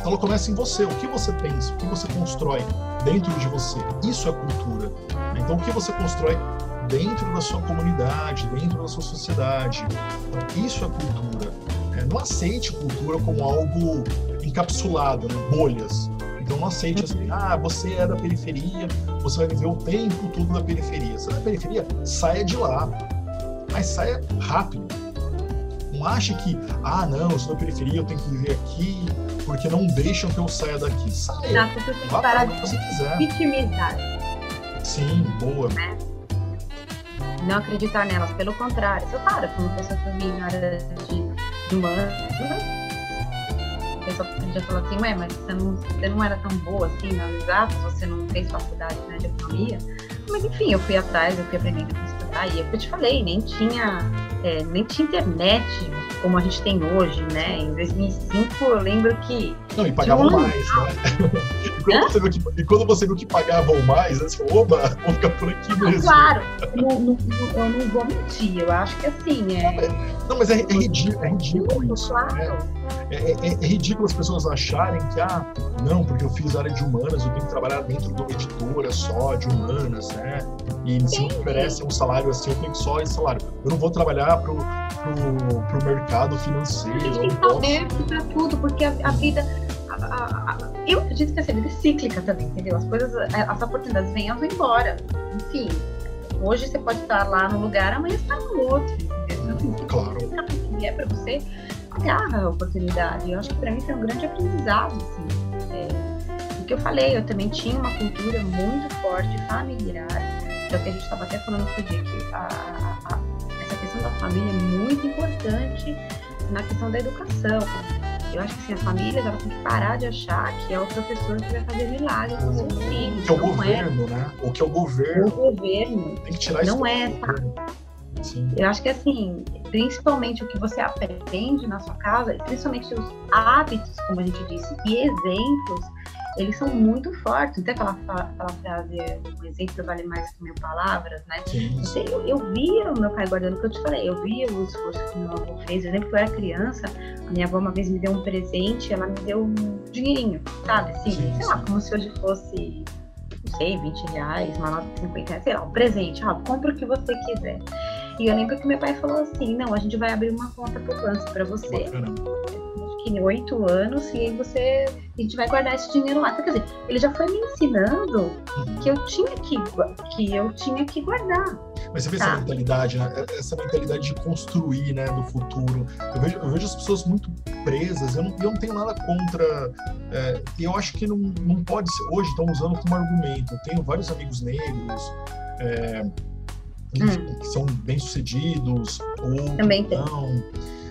Então ela começa em você, o que você pensa, o que você constrói dentro de você. Isso é cultura. Então o que você constrói dentro da sua comunidade, dentro da sua sociedade. Então, isso é cultura. É, não aceite cultura como algo encapsulado, né? bolhas. Então não aceite assim, ah, você é da periferia, você vai viver o tempo todo na periferia. Você é da periferia, saia de lá. Mas saia rápido. Não ache que, ah, não, eu sou da periferia, eu tenho que viver aqui, porque não deixam que eu saia daqui. Saia. Não, você tem que parar de você quiser. vitimizar. Sim, boa. Né? Não acreditar nelas, pelo contrário. Você para com uma pessoa também na área de humanas, a pessoa podia falar assim, ué, mas você não, você não era tão boa assim nas exatas, você não fez faculdade né, de economia. Mas enfim, eu fui atrás, eu fui aprendendo a estudar, e é o que eu te falei, nem tinha, é, nem tinha internet como a gente tem hoje, né? Em 2005 eu lembro que. Não, e pagavam um... mais, né? e, quando você viu que, e quando você viu que pagavam mais, você falou, oba, vou ficar por aqui mesmo. Claro, não, não, eu não vou mentir, eu acho que assim é. Não, mas é, é ridículo, é ridículo isso. Claro. Né? É, é, é, ridículo as pessoas acharem que, ah, não, porque eu fiz área de humanas, eu tenho que trabalhar dentro de uma editora só de humanas, né? E se me oferecem um salário assim, eu tenho que só esse salário. Eu não vou trabalhar pro, pro, pro mercado financeiro. A gente que aberto para tudo, porque a, a vida. A, a, eu acredito que essa vida é cíclica também, entendeu? As coisas, as oportunidades vêm e vão embora. Enfim, hoje você pode estar lá no lugar, amanhã está no outro, entendeu? Então, claro. É para você agarra a oportunidade. Eu acho que para mim foi um grande aprendizado, assim. É, o que eu falei, eu também tinha uma cultura muito forte, familiar, que é o que a gente estava até falando outro dia, que a, a, a questão da família é muito importante na questão da educação. Eu acho que assim, as famílias elas têm que parar de achar que é o professor que vai fazer milagre com o seu filho. Que é o é. governo, é. né? O que é o governo. O governo. Tem que tirar isso. Não é, tá? Sim. Eu acho que assim, principalmente o que você aprende na sua casa, principalmente os hábitos, como a gente disse, e exemplos, eles são muito fortes. Tem aquela, aquela frase, o exemplo vale mais que mil palavras, né? Sim. Eu, eu via o meu pai guardando o que eu te falei, eu via o esforço que meu avô fez. Eu lembro que eu era criança, a minha avó uma vez me deu um presente, ela me deu um dinheirinho, sabe? Assim, Sim, sei sim. lá, como se hoje fosse, não sei, 20 reais, uma nota de 50 reais, sei lá, um presente. Ah, compra o que você quiser. E eu lembro que meu pai falou assim: não, a gente vai abrir uma conta poupança para você Bacana. Que oito anos, e você. A gente vai guardar esse dinheiro lá. Então, quer dizer, ele já foi me ensinando Uhum. que eu tinha que, que eu tinha que guardar. Mas você vê Tá. essa mentalidade, né? Essa mentalidade de construir, né, do futuro. Eu vejo, eu vejo as pessoas muito presas. Eu não, eu não tenho nada contra. é, eu acho que não, não pode ser. Hoje estão usando como argumento. Eu tenho vários amigos negros. é, enfim, que são bem-sucedidos, outros Hum. Também tem.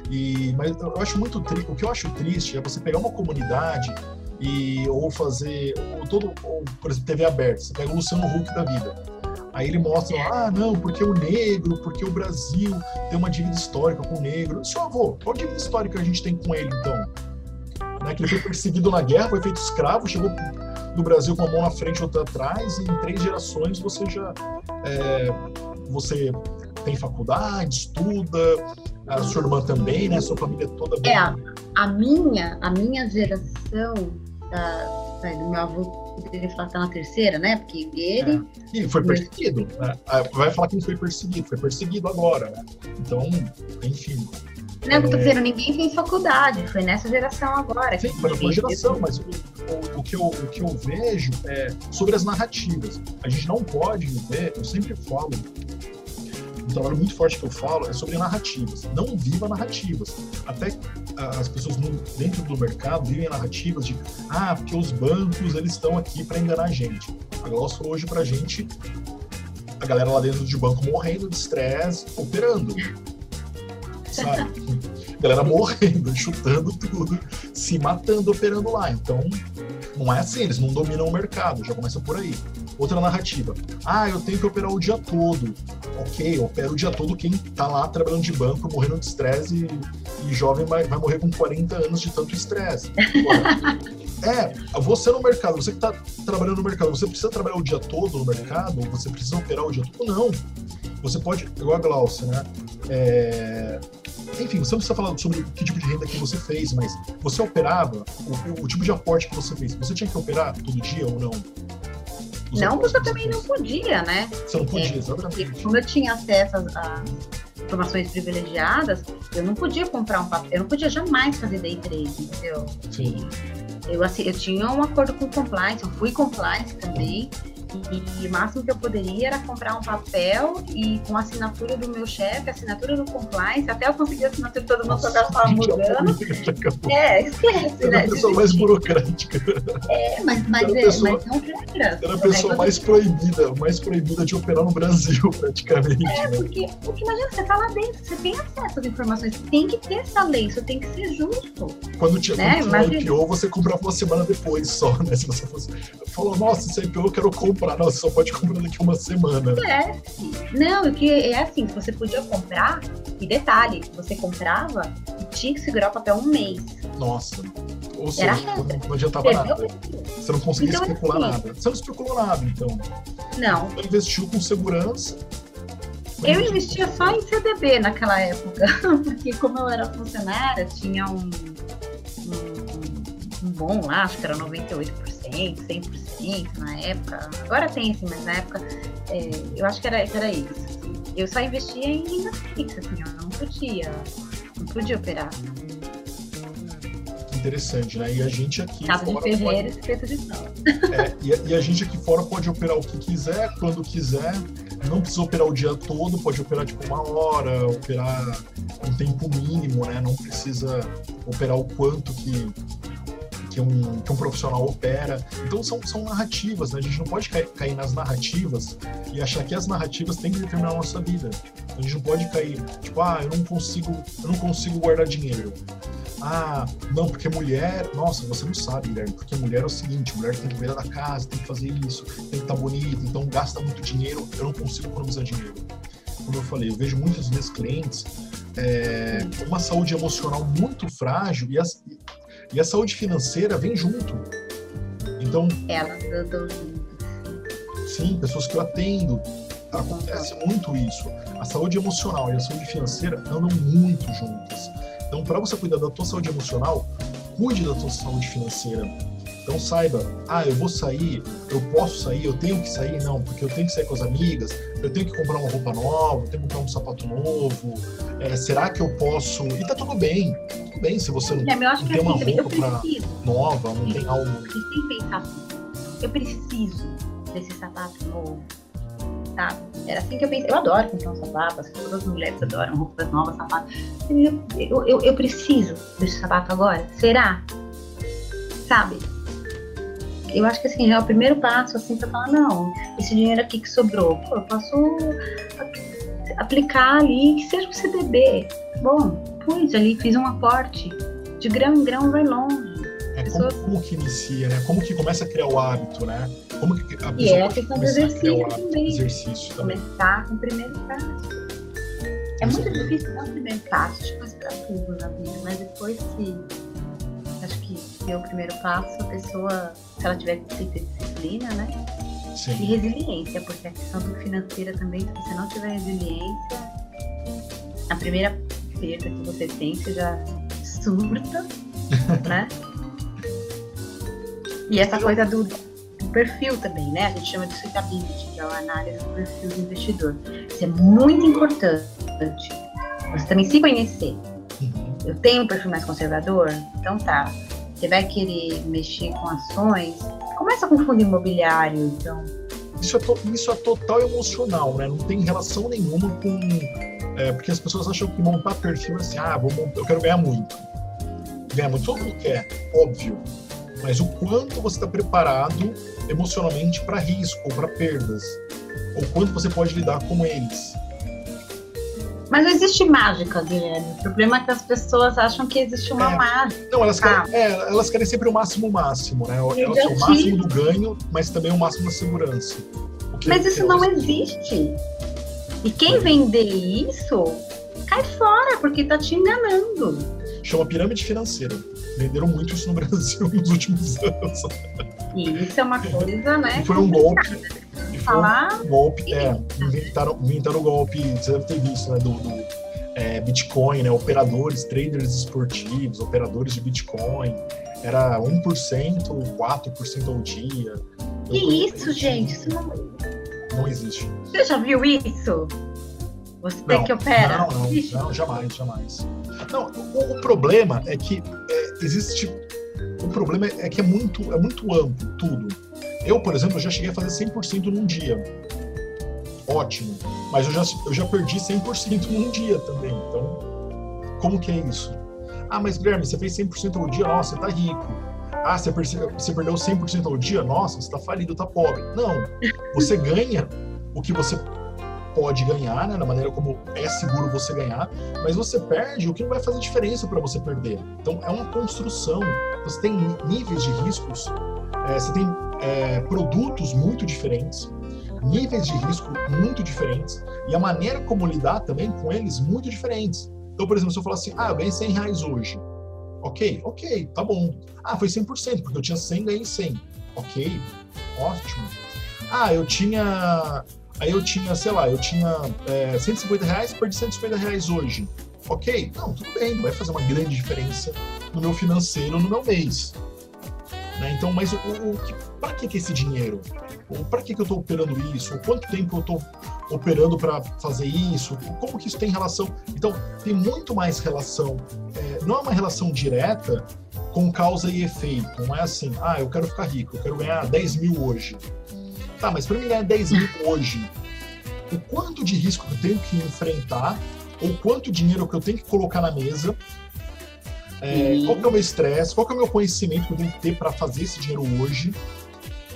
E, mas eu acho muito triste. O que eu acho triste é você pegar uma comunidade e ou fazer ou todo, ou, por exemplo, TV aberta. Você pega o Luciano Huck da vida. Aí ele mostra, ah, não, porque o negro, porque o Brasil tem uma dívida histórica com o negro. Seu avô, qual dívida histórica a gente tem com ele, então? Né, que ele foi perseguido na guerra, foi feito escravo, chegou no Brasil com uma mão na frente e outra atrás, e em três gerações você já é, você tem faculdade, estuda, a sua irmã também, né? Sua família toda bem. É, a, a minha, a minha geração da, da- do meu avô poderia falar que tá na terceira, né? Porque ele. E foi perseguido. Né? Ah, Vai falar que não foi perseguido, foi perseguido agora. Né? Então, enfim. Não, eu tô dizendo, ninguém fez faculdade, foi nessa geração agora. Sim, foi ninguém geração, mas o, o que eu, o que eu vejo é sobre as narrativas. A gente não pode viver, eu sempre falo, um trabalho muito forte que eu falo é sobre narrativas. Não viva narrativas. Até ah, as pessoas dentro do mercado vivem narrativas de ah, porque os bancos eles estão aqui para enganar a gente. A Glaucia falou hoje pra gente a galera lá dentro de banco morrendo de estresse, operando. Sabe? A galera morrendo, chutando tudo, se matando, operando lá. Então, não é assim, eles não dominam o mercado, já começa por aí. Outra narrativa. Ah, eu tenho que operar o dia todo. Ok, opera o dia todo quem tá lá trabalhando de banco, morrendo de estresse e, e jovem vai, vai morrer com 40 anos de tanto estresse. É, você no mercado, você que tá trabalhando no mercado, você precisa trabalhar o dia todo no mercado? Você precisa operar o dia todo? Não. Você pode, igual a Glaucia, né? É, enfim, você não precisa falar sobre que tipo de renda que você fez, mas você operava, o, o tipo de aporte que você fez, você tinha que operar todo dia ou não? Os Não, porque eu também não podia, né? Você não podia, É, exatamente. Porque como eu tinha acesso às informações privilegiadas, eu não podia comprar um papel, eu não podia jamais fazer day trade, entendeu? Sim. Eu, assim, eu tinha um acordo com compliance, eu fui compliance também, e, o máximo que eu poderia era comprar um papel e com a assinatura do meu chefe, a assinatura do compliance, até eu conseguir a assinatura de todo mundo, só estava gente, mudando. É, esquece, Era né? a pessoa mais burocrática. É, mas, mas, Era é, pessoa- mas são regras. Era a são pessoa mais proibida, mais proibida de operar no Brasil, praticamente. É, né? porque, porque imagina, você tá lá dentro, você tem acesso às informações, tem que ter essa lei, isso tem que ser justo. Quando tinha, Né, quando tinha. IPO, você comprava uma semana depois só, né? Se você fosse. Falou, nossa, esse IPO eu quero comprar. Não, você só pode comprar daqui uma semana. É, não, o que é assim, você podia comprar, e detalhe, você comprava e tinha que segurar o papel um mês. Nossa. Ou seja, regra. não, não adiantava Perdeu nada. Você não conseguia Então, especular assim, nada. Você não especulou nada, então. Não, Você investiu com segurança. eu investia só em CDB naquela época, porque como eu era funcionária, tinha um, um, bom lá, acho que era 98%, 100% na época. Agora tem assim, mas na época é, eu acho que era, era isso. assim. Eu só investia em renda fixa, assim, eu não podia, não podia operar. Interessante, né? E a gente aqui. De fora ferreiro, de sal. pode- é, e, e a gente aqui fora pode operar o que quiser, quando quiser. Não precisa operar o dia todo, pode operar tipo uma hora, operar um tempo mínimo, né? Não precisa operar o quanto que, que, um, que um profissional opera. Então são, são narrativas, né? A gente não pode cair, cair nas narrativas e achar que as narrativas têm que determinar a nossa vida. A gente não pode cair, tipo, ah, eu não consigo, eu não consigo guardar dinheiro. Ah, não, porque mulher. Nossa, você não sabe, Guilherme, porque mulher é o seguinte: mulher tem que cuidar da casa, tem que fazer isso, tem que estar bonita, então gasta muito dinheiro, eu não consigo economizar dinheiro. Como eu falei, eu vejo muitos dos meus clientes é, uma saúde emocional muito frágil e, as- e a saúde financeira vem junto. Então. Elas andam Sim, pessoas que eu atendo. Acontece muito isso. A saúde emocional e a saúde financeira andam muito juntas. Então, para você cuidar da tua saúde emocional, cuide da tua saúde financeira. Então saiba, ah, eu vou sair, eu posso sair, eu tenho que sair, não, porque eu tenho que sair com as amigas, eu tenho que comprar uma roupa nova, eu tenho que comprar um sapato novo. É, será que eu posso? E tá tudo bem, tudo bem se você não, É, não que tem uma assim, eu roupa pra, nova, não tem algo. Sem pensar assim, eu preciso desse sapato novo, sabe? Era assim que eu pensei. Eu adoro comprar um sapato, assim, todas as mulheres adoram roupas novas, sapatos. Eu, eu, eu preciso desse sapato agora? Será? Sabe? Eu acho que assim, é o primeiro passo assim pra falar, não, esse dinheiro aqui que sobrou, pô, eu posso aplicar ali, que seja o CDB. Bom, pus ali, fiz um aporte. De grão em grão vai longe. É, como, como que inicia, né? Como que começa a criar o hábito, né? Como que a pessoa E é a questão do exercício hábito, também. exercício também. começar com o primeiro passo. É muito é difícil dar o primeiro passo, tipo, isso pra tudo na vida, mas depois que que deu o primeiro passo, a pessoa, se ela tiver que ter disciplina, né? E Sim. resiliência, porque a questão do financeira também, se você não tiver resiliência, a primeira perda que você tem, você já surta, né? E essa coisa do, do perfil também, né? A gente chama de suitability, que é a análise do perfil do investidor. Isso é muito importante. Você também se conhecer. Uhum. Eu tenho um perfil mais conservador, então tá. Você vai querer mexer com ações, começa com fundo imobiliário, então Isso é, to- isso é total emocional, né? Não tem relação nenhuma com. é, porque as pessoas acham que montar perfil é assim, ah, vou montar, eu quero ganhar muito. Ganhar muito, todo mundo quer, óbvio. Mas o quanto você está preparado emocionalmente para risco para perdas? Ou quanto você pode lidar com eles? Mas não existe mágica, Guilherme. O problema é que as pessoas acham que existe uma É. mágica. Não, elas querem, Ah. é, elas querem sempre o máximo máximo, né? Elas querem o máximo do ganho, mas também o máximo da segurança. Mas isso não elas- existe. E quem vender isso cai fora, porque tá te enganando. Chama pirâmide financeira. Venderam muito isso no Brasil nos últimos anos. E isso é uma coisa, né? E foi um golpe. Falar. golpe, é. Inventaram, inventaram o golpe, você deve ter visto, né? Do, do, é, Bitcoin, né? Operadores, traders esportivos, operadores de Bitcoin. Era 1%, 4% ao dia. Que isso, gente? Isso não... Não existe. Você já viu isso? Você Não, que opera? Não, não, não, jamais, jamais. Não, o, o problema é que é, existe. O problema é que é muito, é muito amplo tudo. Eu, por exemplo, já cheguei a fazer 100% num dia. Ótimo. Mas eu já, eu já perdi 100% num dia também. Então, como que é isso? Ah, mas Guilherme, você fez 100% ao dia? Nossa, você tá rico. Ah, você, você perdeu 100% ao dia? Nossa, você tá falido, tá pobre. Não. Você ganha o que você pode ganhar, né, na maneira como é seguro você ganhar, mas você perde o que não vai fazer diferença para você perder. Então é uma construção. Você tem níveis de riscos, é, você tem é, produtos muito diferentes, níveis de risco muito diferentes e a maneira como lidar também com eles muito diferentes. Então, por exemplo, se eu falar assim, ah, eu ganhei 100 reais hoje. Ok, ok, tá bom. Ah, foi 100%, porque eu tinha 100, ganhei 100. Ok, ótimo. Ah, eu tinha Aí eu tinha, sei lá, eu tinha é, 150 reais, perdi 150 reais hoje. Ok? Não, tudo bem, não vai fazer uma grande diferença no meu financeiro no meu mês. Né? Então, mas o, o, que- pra que, que esse dinheiro? Ou pra que, que eu estou operando isso? Ou quanto tempo eu estou operando para fazer isso? Como que isso tem relação? Então, tem muito mais relação. é, não é uma relação direta com causa e efeito. Não é assim, ah, eu quero ficar rico, eu quero ganhar 10 mil hoje. Tá, mas para mim ganhar 10 mil hoje, o quanto de risco que eu tenho que enfrentar, ou quanto dinheiro que eu tenho que colocar na mesa, é, Sim. qual que é o meu estresse, qual que é o meu conhecimento que eu tenho que ter para fazer esse dinheiro hoje,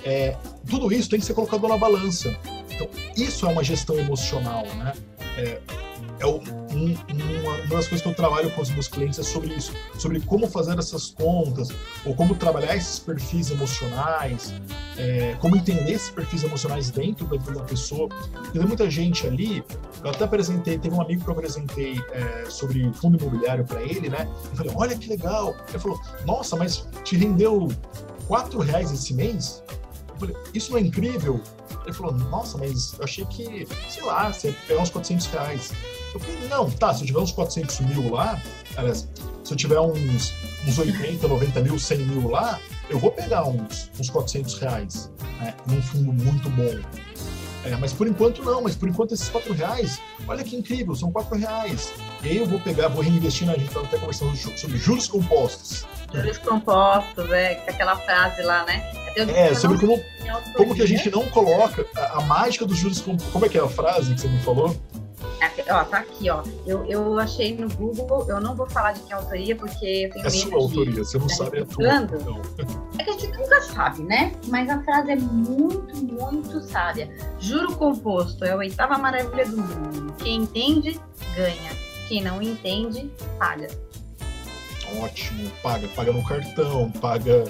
é, tudo isso tem que ser colocado na balança. Então, isso é uma gestão emocional, né? É, é um- uma, uma das coisas que eu trabalho com os meus clientes é sobre isso, sobre como fazer essas contas, ou como trabalhar esses perfis emocionais, é, como entender esses perfis emocionais dentro da da pessoa. Porque tem muita gente ali, eu até apresentei, teve um amigo que eu apresentei é, sobre fundo imobiliário para ele, né? Eu falei, olha que legal. Ele falou, nossa, mas te rendeu quatro reais esse mês? Eu falei, isso não é incrível? Ele falou, nossa, mas eu achei que, sei lá, você ia pegar uns 400 reais. Eu falei, não, tá, se eu tiver uns 400 mil lá, aliás, se eu tiver uns, uns 80, 90 mil, 100 mil lá, eu vou pegar uns, uns 400 reais, né, num fundo muito bom. É, mas por enquanto não, mas por enquanto esses 4 reais, olha que incrível, são 4 reais. E aí eu vou pegar, vou reinvestir, né, a gente estava até conversando sobre juros compostos. Juros compostos, é, aquela frase lá, né? É, sobre como, como que a gente não coloca a, a mágica dos juros compostos. Como é que é a frase que você me falou? Ó, tá aqui, ó. Eu, eu achei no Google, eu não vou falar de quem é a autoria, porque eu tenho é medo. É sua autoria, você não sabe a tua. É que a gente nunca sabe, né? Mas a frase é muito, muito sábia. Juro composto é a oitava maravilha do mundo. Quem entende, ganha. Quem não entende, paga. Ótimo, paga. Paga no cartão, paga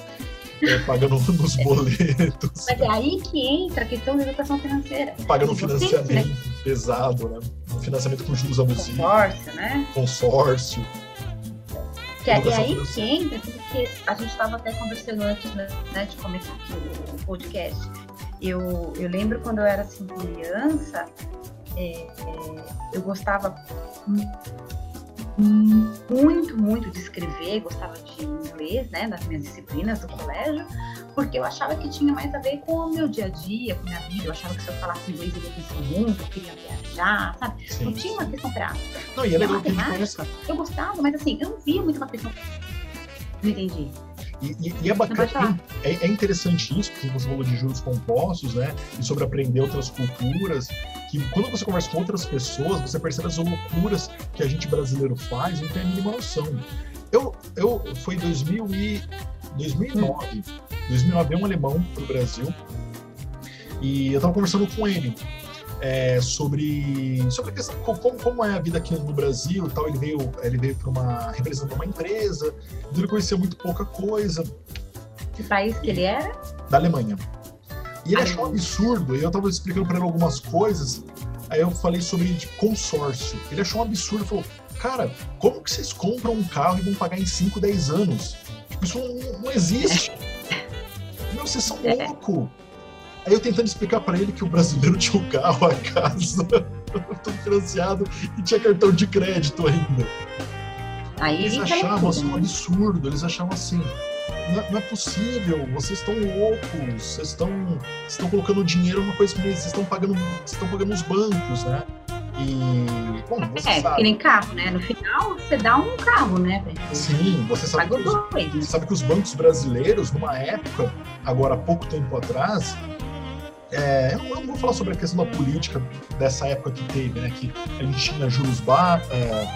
é, paga no, nos boletos. Mas é aí que entra a questão da educação financeira. Paga no financiamento né? Pesado, né? Um financiamento com juros abusivos. Consórcio, né? Consórcio. Que é, aí que entra, porque a gente estava até conversando antes né, de começar aqui o, o podcast. Eu, eu lembro quando eu era assim, criança, é, é, eu gostava muito, muito de escrever, gostava de inglês, né, nas minhas disciplinas do colégio, porque eu achava que tinha mais a ver com o meu dia a dia, com a minha vida. Eu achava que se eu falasse inglês eu ia conhecer o mundo, eu queria viajar, sabe? Sim, não tinha uma questão prática. Não, e legal que a gente conheça. Eu gostava, mas assim, eu não via muito uma questão. Não entendi. E, e, e, é bacana, é, é, interessante isso, porque você falou de juros compostos, né? E sobre aprender outras culturas, que quando você conversa com outras pessoas, você percebe as loucuras que a gente brasileiro faz, não tem a mínima noção. Eu, eu foi 2000 e, 2009. 2009 veio um alemão pro Brasil e eu tava conversando com ele é, sobre, sobre a questão, como, como, é a vida aqui no Brasil tal. Ele veio, ele veio para uma representando uma empresa, ele conhecia muito pouca coisa. Que país que ele era? Da Alemanha. E ele achou um absurdo, e eu estava explicando para ele algumas coisas, aí eu falei sobre consórcio. Ele achou um absurdo, falou, cara, como que vocês compram um carro e vão pagar em 5, 10 anos? Tipo, isso não, não existe. Meu, vocês são é. loucos. Aí eu tentando explicar para ele que o brasileiro tinha um carro, a casa, tudo financiado e tinha cartão de crédito ainda. Aí eles achavam assim, um absurdo, eles achavam assim, não é, não é, possível, vocês estão loucos, vocês estão, estão colocando dinheiro numa coisa que vocês estão pagando, vocês estão pagando os bancos, né? E, bom, você é, sabe. que nem carro, né? No final, você dá um carro, né? Sim, você sabe, que os, né? sabe que os bancos brasileiros, numa época, agora há pouco tempo atrás, é, eu, não, eu, não, vou falar sobre a questão da política dessa época que teve, né? Que a gente tinha juros baixos, é,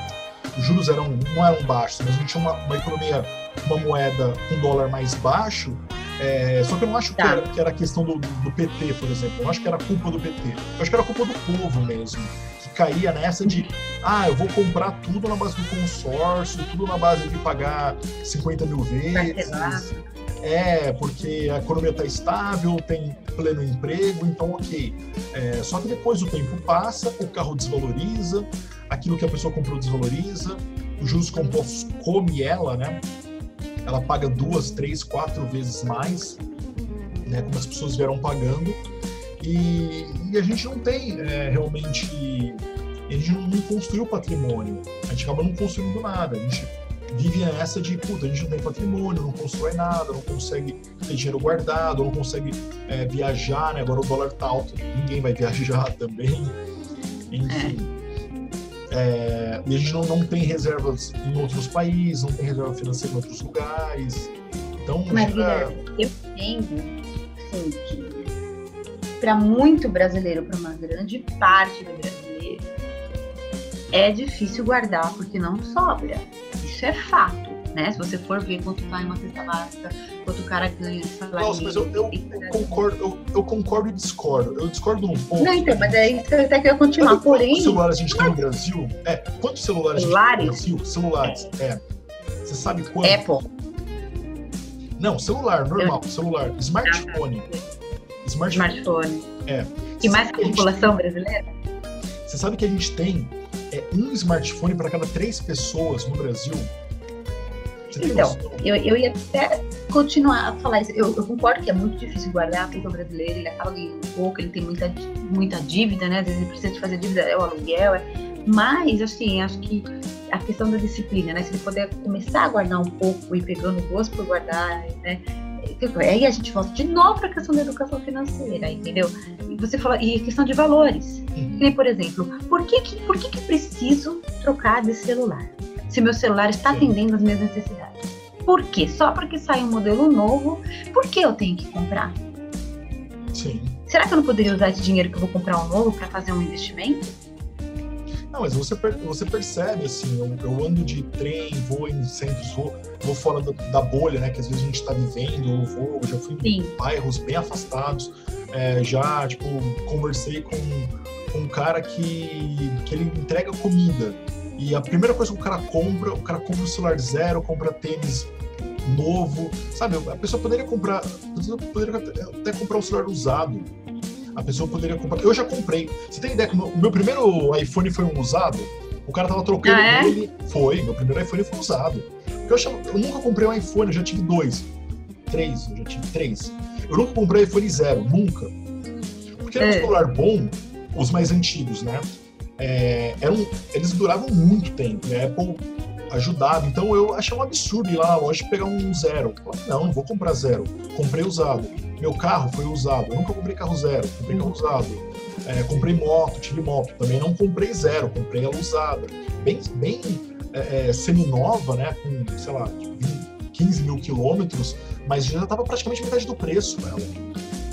os juros eram, não eram baixos, mas a gente tinha uma, uma economia, uma moeda com dólar mais baixo. É, só que eu não acho tá. que, era, que era questão do, do, PT, por exemplo. Eu não acho que era culpa do PT. Eu acho que era culpa do povo mesmo. Que caía nessa de, ah, eu vou comprar tudo na base do consórcio, tudo na base de pagar 50 mil vezes. É, porque a economia está estável, tem pleno emprego, então ok. É, só que depois o tempo passa, o carro desvaloriza, aquilo que a pessoa comprou desvaloriza, os juros compostos come ela, né? Ela paga duas, três, quatro vezes mais, né? Como as pessoas vieram pagando. E, e a gente não tem é, realmente. A gente não, não construiu patrimônio. A gente acaba não construindo nada. A gente vive nessa de, puta, a gente não tem patrimônio, não constrói nada, não consegue ter dinheiro guardado, não consegue é, viajar, né? Agora o dólar tá alto, ninguém vai viajar também. Enfim. É, e a gente não, não tem reservas em outros países, não tem reserva financeira em outros lugares. Então, Mas, gera... eu entendo assim, que para muito brasileiro, para uma grande parte do brasileiro, é difícil guardar porque não sobra. Isso é fato, né? Se você for ver quanto tá em uma cesta básica, quanto o cara ganha salário. Nossa, mas eu, eu, eu concordo, eu, eu, concordo e discordo. Eu discordo num ponto. Não, então, mas é isso que eu até quero continuar. Mas, Porém. Quantos celulares a gente tem no Brasil? É, quantos celulares, celulares? a gente tem no Brasil? Celulares, é. Você sabe quanto? Apple. Não, celular, normal, eu... celular. Smartphone. Smartphone. Smartphone. É. E mais que a população tem... brasileira? Você sabe que a gente tem é um smartphone para cada três pessoas no Brasil. Então, eu, eu ia até continuar a falar isso. Eu, eu, concordo que é muito difícil guardar, porque o brasileiro ele acaba ganhando pouco, ele tem muita, muita dívida, né? Às vezes ele precisa de fazer dívida, é o aluguel, é... mas, assim, acho que a questão da disciplina, né? Se ele puder começar a guardar um pouco e pegando gosto por guardar, né? Aí a gente volta de novo para a questão da educação financeira, entendeu? E você fala, e questão de valores. Uhum. por exemplo, por que, que, por que, que preciso trocar de celular? Se meu celular está atendendo as minhas necessidades. Por quê? Só porque sai um modelo novo, por que eu tenho que comprar? Sim. Será que eu não poderia usar esse dinheiro que eu vou comprar um novo para fazer um investimento? Não, mas você, você percebe, assim, eu, eu ando de trem, vou em centros, vou, vou fora da, da, bolha, né, que às vezes a gente está vivendo, eu vou, já fui Sim. em bairros bem afastados, é, já, tipo, conversei com, com um cara que, que ele entrega comida, e a primeira coisa que o cara compra, o cara compra o celular zero, compra tênis novo, sabe? A pessoa poderia comprar, pessoa poderia até comprar um celular usado, a pessoa poderia comprar. Eu já comprei. Você tem ideia que o meu primeiro iPhone foi um usado? O cara tava trocando ah, é? ele. Foi, meu primeiro iPhone foi usado. Porque eu, achava, eu nunca comprei um iPhone, eu já tive dois. Três, eu já tive três. Eu nunca comprei iPhone zero, nunca. Porque era um é. celular bom, os mais antigos, né? É, eram, eles duravam muito tempo. A Apple ajudava. Então eu achei um absurdo ir lá na loja e pegar um zero. Falei, não, não vou comprar zero. Comprei usado. Meu carro foi usado. Eu nunca comprei carro zero, comprei carro usado. É, comprei moto, tive moto. Também não comprei zero, comprei ela usada. Bem, bem é, é semi-nova, né? Com, sei lá, 15 mil quilômetros, mas já estava praticamente metade do preço ela.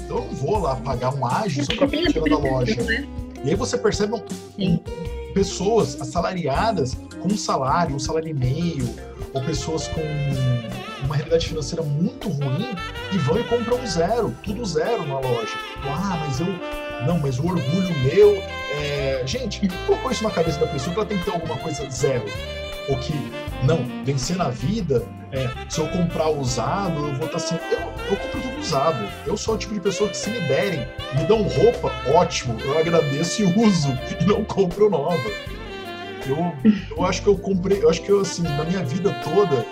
Então eu não vou lá pagar um ágio só para tirar da loja. E aí você percebe um, um, pessoas assalariadas com um salário, um salário e meio, ou pessoas com uma realidade financeira muito ruim e vão e compram zero, tudo zero na loja. Ah, mas eu. Não, mas o orgulho meu. É... Gente, colocou isso na cabeça da pessoa que ela tem que ter alguma coisa zero? Ou que, não, vencer na vida, é, se eu comprar usado, eu vou estar tá assim. Eu, eu compro tudo usado. Eu sou o tipo de pessoa que, se me derem, me dão roupa, ótimo, eu agradeço e uso, e não compro nova. Eu, eu acho que eu comprei, eu acho que eu, assim, na minha vida toda,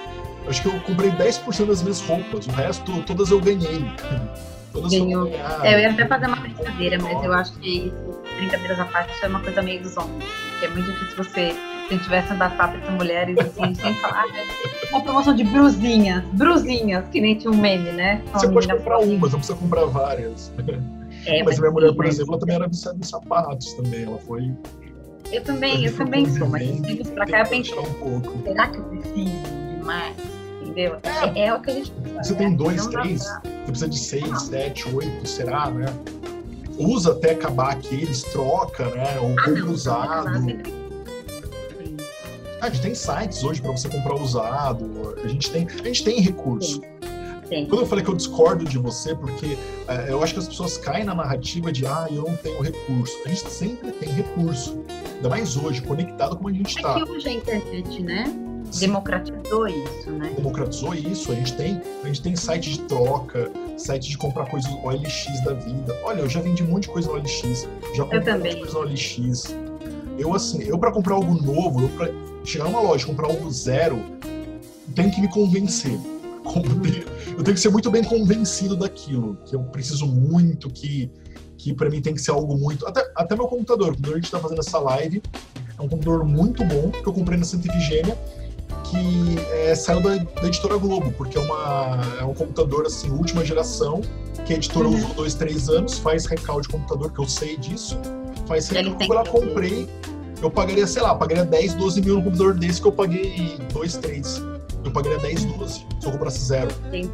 acho que eu comprei 10% das minhas roupas, o resto, todas eu ganhei. Todas Ganhou. Eu, é, eu ia até fazer uma brincadeira, mas eu acho que isso, brincadeiras à parte, isso é uma coisa meio dos homens. Que é muito difícil você, se tivesse andar papo com mulheres, assim, sem falar, ah, uma promoção de brusinhas, brusinhas, que nem tinha um meme, né? Você pode comprar uma, não precisa comprar várias. É, mas, mas minha mulher, por exemplo, ela também era viciada em sapatos também, ela foi eu também, eu também sou, mas tempos pra cá eu pensei, um será que eu preciso de mais? Entendeu? É, é, é o que a gente precisa. Você tem né? dois, três, você precisa de seis, não. sete, oito, será, né? Usa até acabar aqueles, troca, né? Ou ah, compra usado. Ah, a gente tem sites hoje para você comprar usado. A gente tem, a gente tem recurso. Sim. Quando eu falei que eu discordo de você, porque é, eu acho que as pessoas caem na narrativa de ah, eu não tenho recurso. A gente sempre tem recurso. Ainda mais hoje, conectado como a gente está. É que hoje a internet, né? Democratizou isso, né? Democratizou isso. A gente tem, a gente tem site de troca, site de comprar coisas OLX da vida. Olha, eu já vendi um monte de coisa no OLX. Já comprei um monte de coisa no OLX. Eu, assim, eu para comprar algo novo, eu pra chegar numa loja comprar algo zero, tenho que me convencer. Eu tenho que ser muito bem convencido daquilo, que eu preciso muito, que, que para mim tem que ser algo muito. Até, até meu computador, quando a gente está fazendo essa live, é um computador muito bom que eu comprei na Santa Efigênia, que é, saiu da, da, editora Globo, porque é, uma, é um computador assim, última geração, que a editora uhum. usou dois, três anos, faz recalque de computador, que eu sei disso, faz recalque. Quando eu comprei, eu pagaria, sei lá, pagaria 10, 12 mil no computador desse que eu paguei 2, 3 eu pagaria 10, 12 se eu comprasse zero. Sim.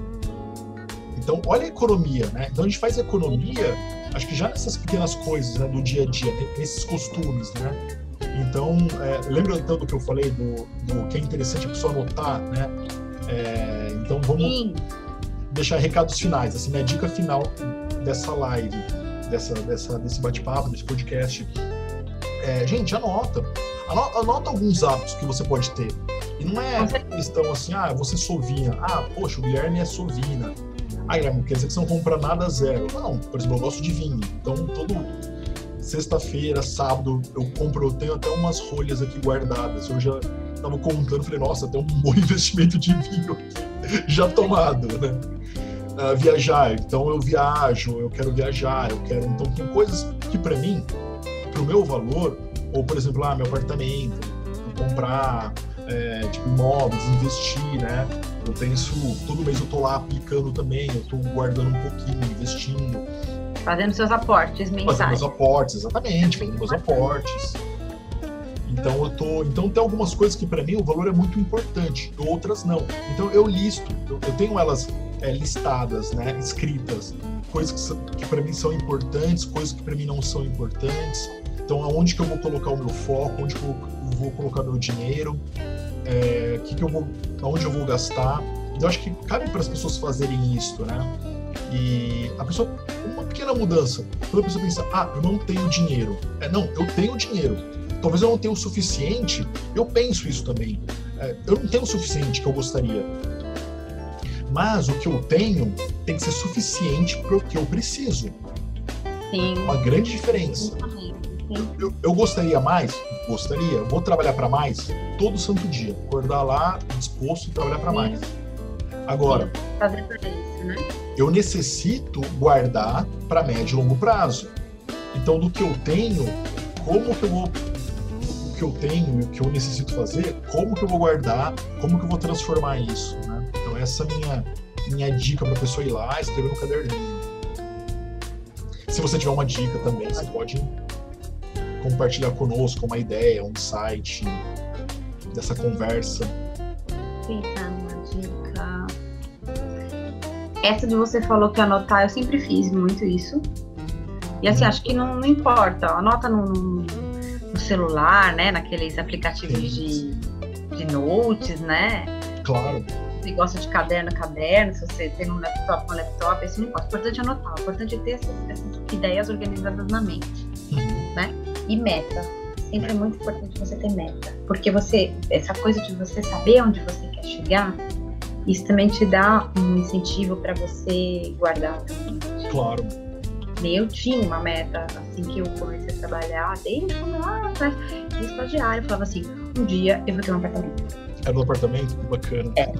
Então, olha a economia, né? Então, a gente faz economia, acho que já nessas pequenas coisas, né, do dia a dia, nesses costumes, né? Então, é, lembra então do que eu falei, do, do, que é interessante a pessoa anotar, né? É, então, vamos Sim. deixar recados finais, assim, a dica final dessa live, dessa, dessa, desse bate-papo, desse podcast. É, gente, anota. anota. Anota alguns hábitos que você pode ter. E não é questão assim, ah, você é sovina. Ah, poxa, o Guilherme é sovina. Ah, Guilherme, quer dizer que você não compra nada zero. Não, por exemplo, eu gosto de vinho. Então, todo sexta-feira, sábado, eu compro, eu tenho até umas rolhas aqui guardadas. Eu já, tava contando, falei, nossa, tem um bom investimento de vinho já tomado, né? Uh, viajar, então eu viajo, eu quero viajar, eu quero. Então tem coisas que para mim, pro meu valor, ou por exemplo, ah, meu apartamento, comprar é, tipo imóveis, investir, né? Eu penso, todo mês eu tô lá aplicando também, eu tô guardando um pouquinho, investindo. Fazendo seus aportes mensais. Fazendo meus aportes, exatamente, fazendo meus aportes. Então eu tô, então tem algumas coisas que para mim o valor é muito importante, outras não. Então eu listo, eu, eu tenho elas é, listadas, né, escritas, coisas que, que para mim são importantes, coisas que para mim não são importantes. Então aonde que eu vou colocar o meu foco, onde que eu vou colocar meu dinheiro, é, que que eu vou, aonde eu vou gastar. Eu acho que cabe para as pessoas fazerem isso, né? E a pessoa, uma pequena mudança, quando a pessoa pensa, ah, eu não tenho dinheiro. É, não, eu tenho dinheiro talvez eu não tenha o suficiente, eu penso isso também. É, eu não tenho o suficiente que eu gostaria. Mas o que eu tenho tem que ser suficiente para o que eu preciso. Sim. Uma grande diferença. Eu, eu, gostaria mais? Gostaria. Vou trabalhar para mais todo santo dia. Acordar lá disposto a trabalhar para mais. Agora, né? eu necessito guardar para médio e longo prazo. Então, do que eu tenho, como que eu vou que eu tenho e o que eu necessito fazer, como que eu vou guardar, como que eu vou transformar isso, né? Essa é a minha, minha dica para a pessoa ir lá escrever no caderninho. Se você tiver uma dica também, você pode compartilhar conosco uma ideia, um site dessa conversa. Pensar numa dica. Essa de você falou que anotar, eu sempre fiz muito isso. E assim, uhum. acho que não, não importa, anota no, no celular, né? Naqueles aplicativos de, de notes, né? Claro. Se gosta de caderno, caderno, se você tem um laptop, um laptop, isso não importa. O importante é anotar, o importante é ter essas, essas ideias organizadas na mente, uhum. né? E meta. Sempre é muito importante você ter meta. Porque você, essa coisa de você saber onde você quer chegar, isso também te dá um incentivo para você guardar também. Claro eu tinha uma meta assim que eu comecei a trabalhar, desde quando eu lá atrás, estagiário, eu falava assim, um dia eu vou ter um apartamento. Era um apartamento? Bacana. É.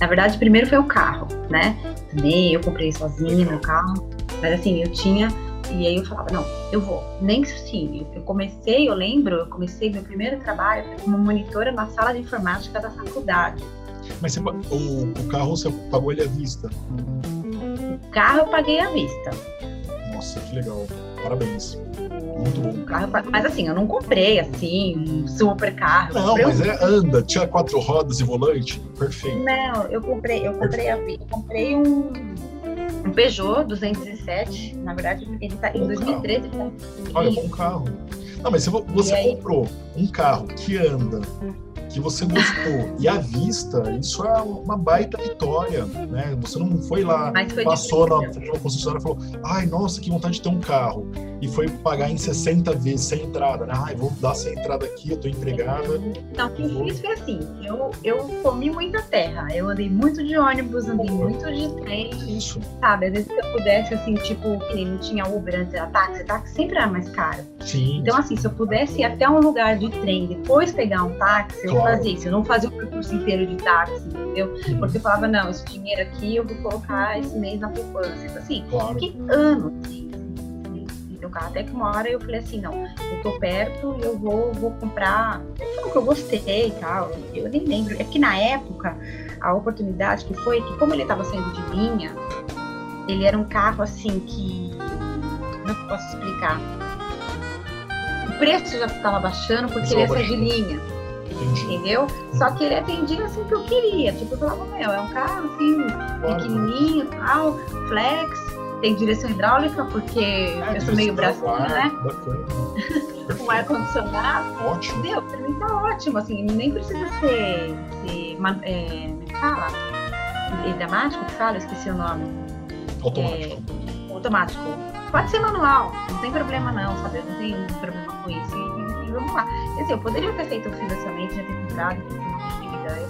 Na verdade, primeiro foi o carro, né? Também eu comprei sozinha meu carro, mas assim, eu tinha e aí eu falava, não, eu vou. Nem assim, eu comecei, eu lembro, eu comecei meu primeiro trabalho como monitora na sala de informática da faculdade. Mas você, o, o carro você pagou ele à vista? O carro eu paguei à vista. Nossa, que legal. Parabéns. Muito bom. Carro, mas assim, eu não comprei assim, um super carro. Não, mas um... é, anda, tinha quatro rodas e volante. Perfeito. Não, eu comprei, eu comprei, a, eu comprei um, um Peugeot 207. Na verdade, ele tá em 2013. Tá... Olha, bom carro. Não, mas você, você comprou um carro que anda que você gostou e à vista, isso é uma baita vitória, né? Você não foi lá, foi passou na, na concessionária e falou, ai, nossa, que vontade de ter um carro. E foi pagar em 60 vezes, sem entrada, né? Ai, vou dar sem entrada aqui, eu tô empregada. Não, o que eu fiz foi assim, eu, eu comi muita terra, eu andei muito de ônibus, andei muito de trem. Isso. Sabe, às vezes se eu pudesse, assim, tipo, que não tinha Uber antes era táxi, táxi sempre era mais caro. Sim. Então, assim, se eu pudesse ir até um lugar de trem, depois pegar um táxi, eu fazia isso. Eu não fazia o percurso inteiro de táxi, entendeu? Uhum. Porque eu falava, não, esse dinheiro aqui eu vou colocar esse mês na poupança. Então, assim, claro. que ano, assim, meu carro. Até que uma hora eu falei assim, não, eu tô perto e eu vou, vou comprar o que eu gostei e tal. Eu nem lembro. É que na época, a oportunidade que foi, que como ele estava saindo de linha, ele era um carro assim que. Como é que eu posso explicar? O preço já estava baixando porque ele ia sair de linha. Entendeu? Só que ele atendia assim que eu queria. Tipo, eu falava, meu, é um carro assim, pequenininho tal, flex, tem direção hidráulica, porque é, eu sou meio bracinho, né? Com ar-condicionado. Ótimo. Entendeu? Pra mim tá ótimo, assim, nem precisa ser. ser é, como é que fala? Dramático que fala? Eu esqueci o nome. Automático. É, automático. Pode ser manual, não tem problema não, sabe? Eu não tenho problema com isso. Vamos lá. Dizer, eu poderia ter feito o financiamento, já ter comprado,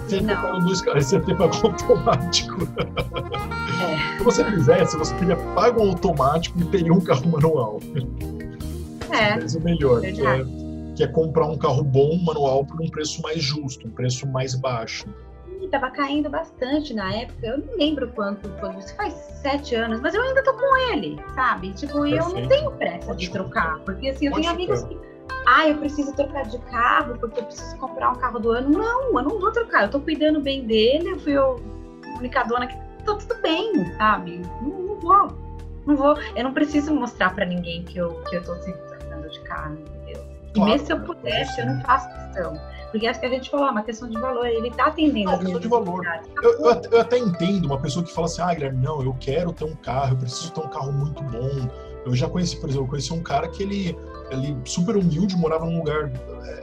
você não. Tem música, você tem pago automático. É. Se você fizesse, você teria pago automático e teria um carro manual. É. Mas o melhor. É, que é comprar um carro bom, manual, por um preço mais justo, um preço mais baixo. E tava caindo bastante na época, eu não lembro quanto, quando isso faz sete anos, mas eu ainda tô com ele, sabe? Tipo, Perfeito. eu não tenho pressa de trocar, porque assim, eu tenho amigos que ah, eu preciso trocar de carro porque eu preciso comprar um carro do ano. Não, eu não vou trocar. Eu tô cuidando bem dele. Eu fui a única dona que tá tudo bem, sabe? Não, não, vou. Não vou. Eu não preciso mostrar para ninguém que eu, que eu tô sempre trocando de carro, entendeu? E mesmo se eu pudesse, eu não faço questão. Porque acho que a gente falou, é uma questão de valor. Ele tá atendendo. Não, questão de valor. Eu, eu, eu, até entendo uma pessoa que fala assim, ah, Guilherme, não, eu quero ter um carro, eu preciso ter um carro muito bom. Eu já conheci, por exemplo, eu conheci um cara que ele ele super humilde, morava num lugar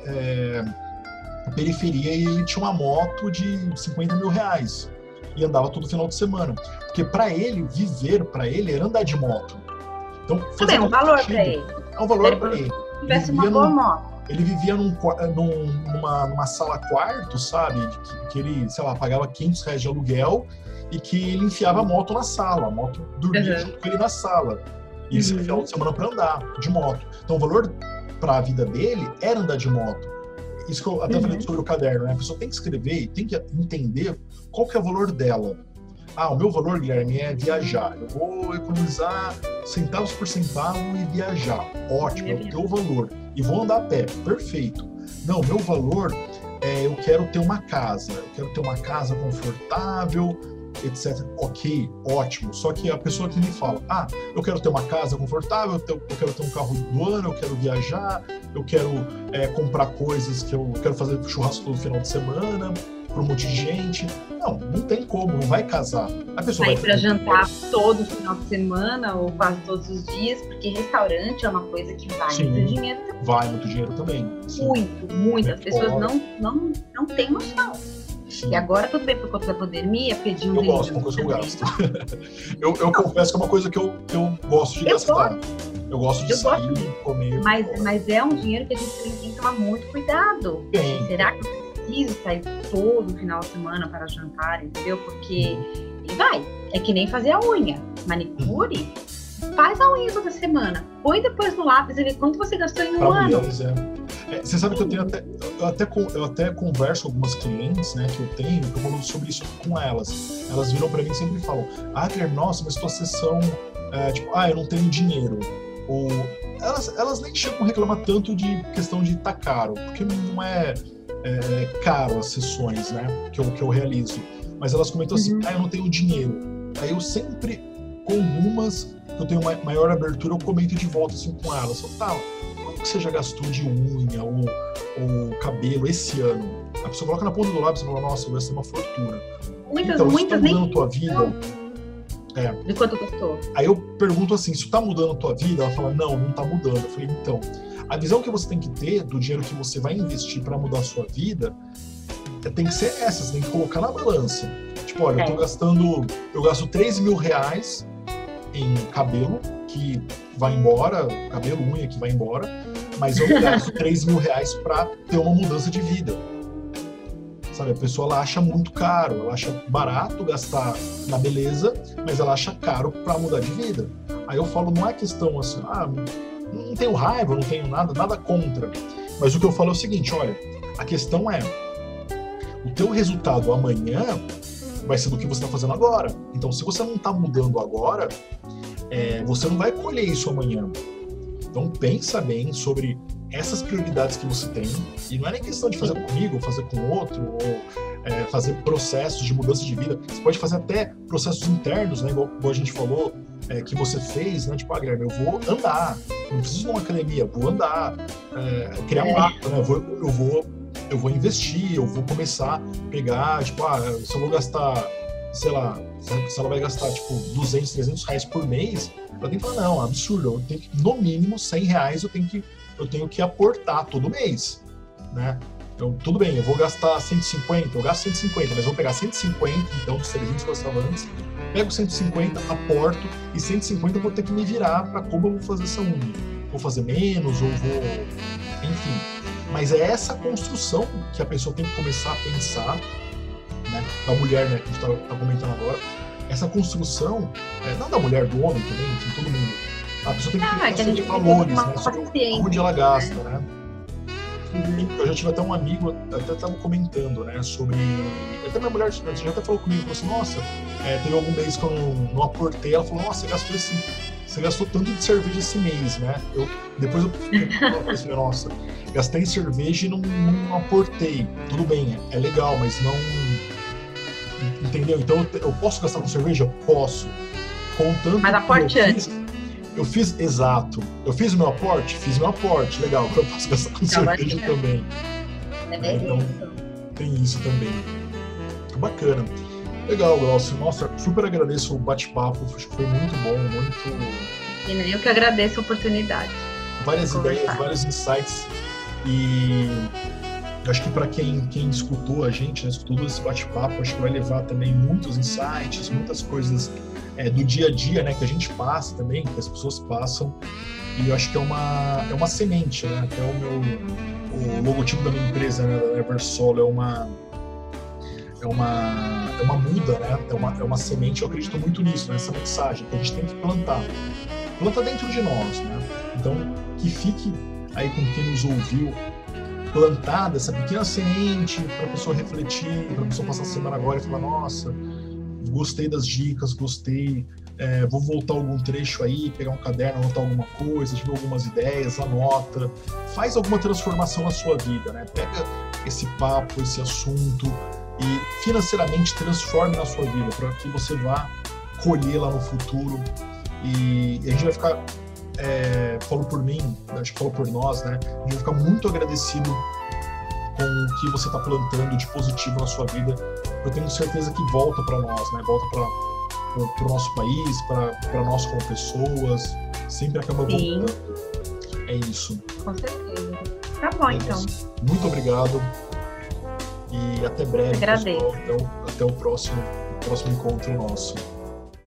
é, periferia e tinha uma moto de 50 mil reais e andava todo final de semana. Porque para ele, viver para ele era andar de moto. Então, Também é um valor para ele. É um valor para ele. Tivesse uma boa num, moto. Ele vivia num, num, numa, numa sala quarto, sabe? Que, que, ele, sei lá, pagava 500 reais de aluguel e que ele enfiava a moto na sala. A moto dormia uhum. junto com ele na sala. E ele uhum. final de semana para andar de moto. Então o valor para a vida dele era andar de moto. Isso que eu até uhum. falei sobre o caderno, né? A pessoa tem que escrever e tem que entender qual que é o valor dela. Ah, o meu valor, Guilherme, é viajar. Eu vou economizar centavos por centavo e viajar. Ótimo, é o teu valor. E vou andar a pé. Perfeito. Não, meu valor é eu quero ter uma casa. Eu quero ter uma casa confortável, etc. Ok, ótimo. Só que a pessoa que me fala, ah, eu quero ter uma casa confortável, eu quero ter um carro do ano, eu quero viajar, eu quero é, comprar coisas que eu quero fazer churrasco todo final de semana para um monte de gente. Não, não tem como, não vai casar. A pessoa vai para jantar todo final de semana ou quase todos os dias, porque restaurante é uma coisa que vai Sim, muito dinheiro também. Vai muito dinheiro também. Sim. Muito, muito. As pessoas não, não, não têm noção. E agora tudo bem por conta da pandemia, pedi um Eu gosto, uma coisa que eu gasto. eu, eu confesso que é uma coisa que eu, que eu gosto de eu gastar. Gosto. Eu gosto de eu sair, gosto. comer. Mas, mas é um dinheiro que a gente tem que tomar muito cuidado. Sim. Será que eu preciso sair todo final de semana para jantar, entendeu? Porque. E vai. É que nem fazer a unha. Manicure. Faz a unha toda semana. Põe depois no lápis e vê quanto você gastou em um pra ano. Mulheres, é. É, você sabe que eu tenho até eu, até eu até converso com algumas clientes, né, que eu tenho, eu falo sobre isso com elas. Elas viram para mim e sempre falam: "Ah, Claire, nossa, mas tua sessão é, tipo, ah, eu não tenho dinheiro". Ou elas, elas nem chegam a reclamar tanto de questão de tá caro, porque não é, é caro as sessões, né, que eu, que eu realizo. Mas elas comentam assim: uhum. "Ah, eu não tenho dinheiro". Aí eu sempre com algumas que eu tenho maior abertura, eu comento de volta assim com elas. Eu, tá, que você já gastou de unha ou, ou cabelo esse ano? A pessoa coloca na ponta do lápis e fala, nossa, vai ser uma fortuna. Muitas, então, muitas isso tá mudando tua vida. É. De quanto custou? Aí eu pergunto assim, isso tá mudando a tua vida? Ela fala, não, não tá mudando. Eu falei, então, a visão que você tem que ter do dinheiro que você vai investir para mudar a sua vida é, tem que ser essa, você tem que colocar na balança. Tipo, olha, é. eu tô é. gastando, eu gasto 3 mil reais em cabelo, que vai embora, cabelo, unha que vai embora, mas eu gasto 3 mil reais para ter uma mudança de vida. Sabe, a pessoa ela acha muito caro, ela acha barato gastar na beleza, mas ela acha caro para mudar de vida. Aí eu falo, não é questão assim, ah, não tenho raiva, não tenho nada, nada contra. Mas o que eu falo é o seguinte, olha, a questão é, o teu resultado amanhã vai ser do que você está fazendo agora. Então, se você não está mudando agora, é, você não vai colher isso amanhã. Então pensa bem sobre essas prioridades que você tem, e não é nem questão de fazer comigo, ou fazer com outro, ou é, fazer processos de mudança de vida. Você pode fazer até processos internos, né? Igual, igual a gente falou, é, que você fez, né? Tipo, ah, Guilherme, eu vou andar, não preciso de uma academia, vou andar, é, criar um hábito, né? Eu vou, eu vou, eu vou investir, eu vou começar a pegar, tipo, ah, se eu vou gastar, sei lá, se ela vai gastar, tipo, 200, 300 reais por mês, ela tem que falar, não, é absurdo, eu tenho que, no mínimo, 100 reais eu tenho que, eu tenho que aportar todo mês, né? Então, tudo bem, eu vou gastar 150, eu gasto 150, mas vou pegar 150, então, dos 300 que eu estava antes, pego 150, aporto, e 150 eu vou ter que me virar para como eu vou fazer essa unha. Vou fazer menos, ou vou... Enfim. Mas é essa construção que a pessoa tem que começar a pensar, né? Da mulher, né, que a gente está tá comentando agora, essa construção, é, não da mulher, do homem também, de todo mundo. A pessoa tem que ter ah, que de valores, né? Sobre onde ela gasta, né? Eu já tive até um amigo, até estava comentando, né, sobre. Até minha mulher já até falou comigo, falou assim: nossa, é, teve algum mês que eu não, não aportei. Ela falou: nossa, você gastou esse. Você gastou tanto de cerveja esse mês, né? Eu, depois eu assim, nossa, gastei em cerveja e não, não aportei. Tudo bem, é legal, mas não. Entendeu? Então eu, eu posso gastar com cerveja? Posso. Contando. Mas aporte antes. Eu fiz, exato. Eu fiz o meu aporte? Fiz meu aporte. Legal, eu posso gastar com cerveja também. É né? então, tem isso também. Bacana. Legal, Glaucio. Nossa, super agradeço o bate-papo. Acho que foi muito bom, muito. E eu que agradeço a oportunidade. Várias ideias, vários insights. E acho que para quem, quem escutou a gente, né, escutou esse bate-papo, acho que vai levar também muitos insights, muitas coisas é, do dia a dia, né, que a gente passa também, que as pessoas passam. E eu acho que é uma, é uma semente, né? Até o meu o logotipo da minha empresa, né, da Eversolo, é uma é uma é uma muda, né? É uma, é uma semente. Eu acredito muito nisso, nessa mensagem que a gente tem que plantar. Planta dentro de nós, né? Então que fique aí com quem nos ouviu plantada essa pequena semente para a pessoa refletir, para a pessoa passar a semana agora e falar nossa gostei das dicas, gostei, é, vou voltar algum trecho aí, pegar um caderno, anotar alguma coisa, tive algumas ideias, anota, faz alguma transformação na sua vida, né? Pega esse papo, esse assunto e financeiramente transforme na sua vida para que você vá colher lá no futuro e, a gente vai ficar é, falo por mim, acho que falo por nós, né? A gente vai ficar muito agradecido com o que você está plantando de positivo na sua vida eu tenho certeza que volta para nós, né? Volta para o nosso país, para nós como pessoas, sempre acaba Sim. voltando. É isso. Com certeza. Tá bom, é então. Muito obrigado e até breve, Agradeço. pessoal. Até o, até o próximo, o próximo encontro nosso.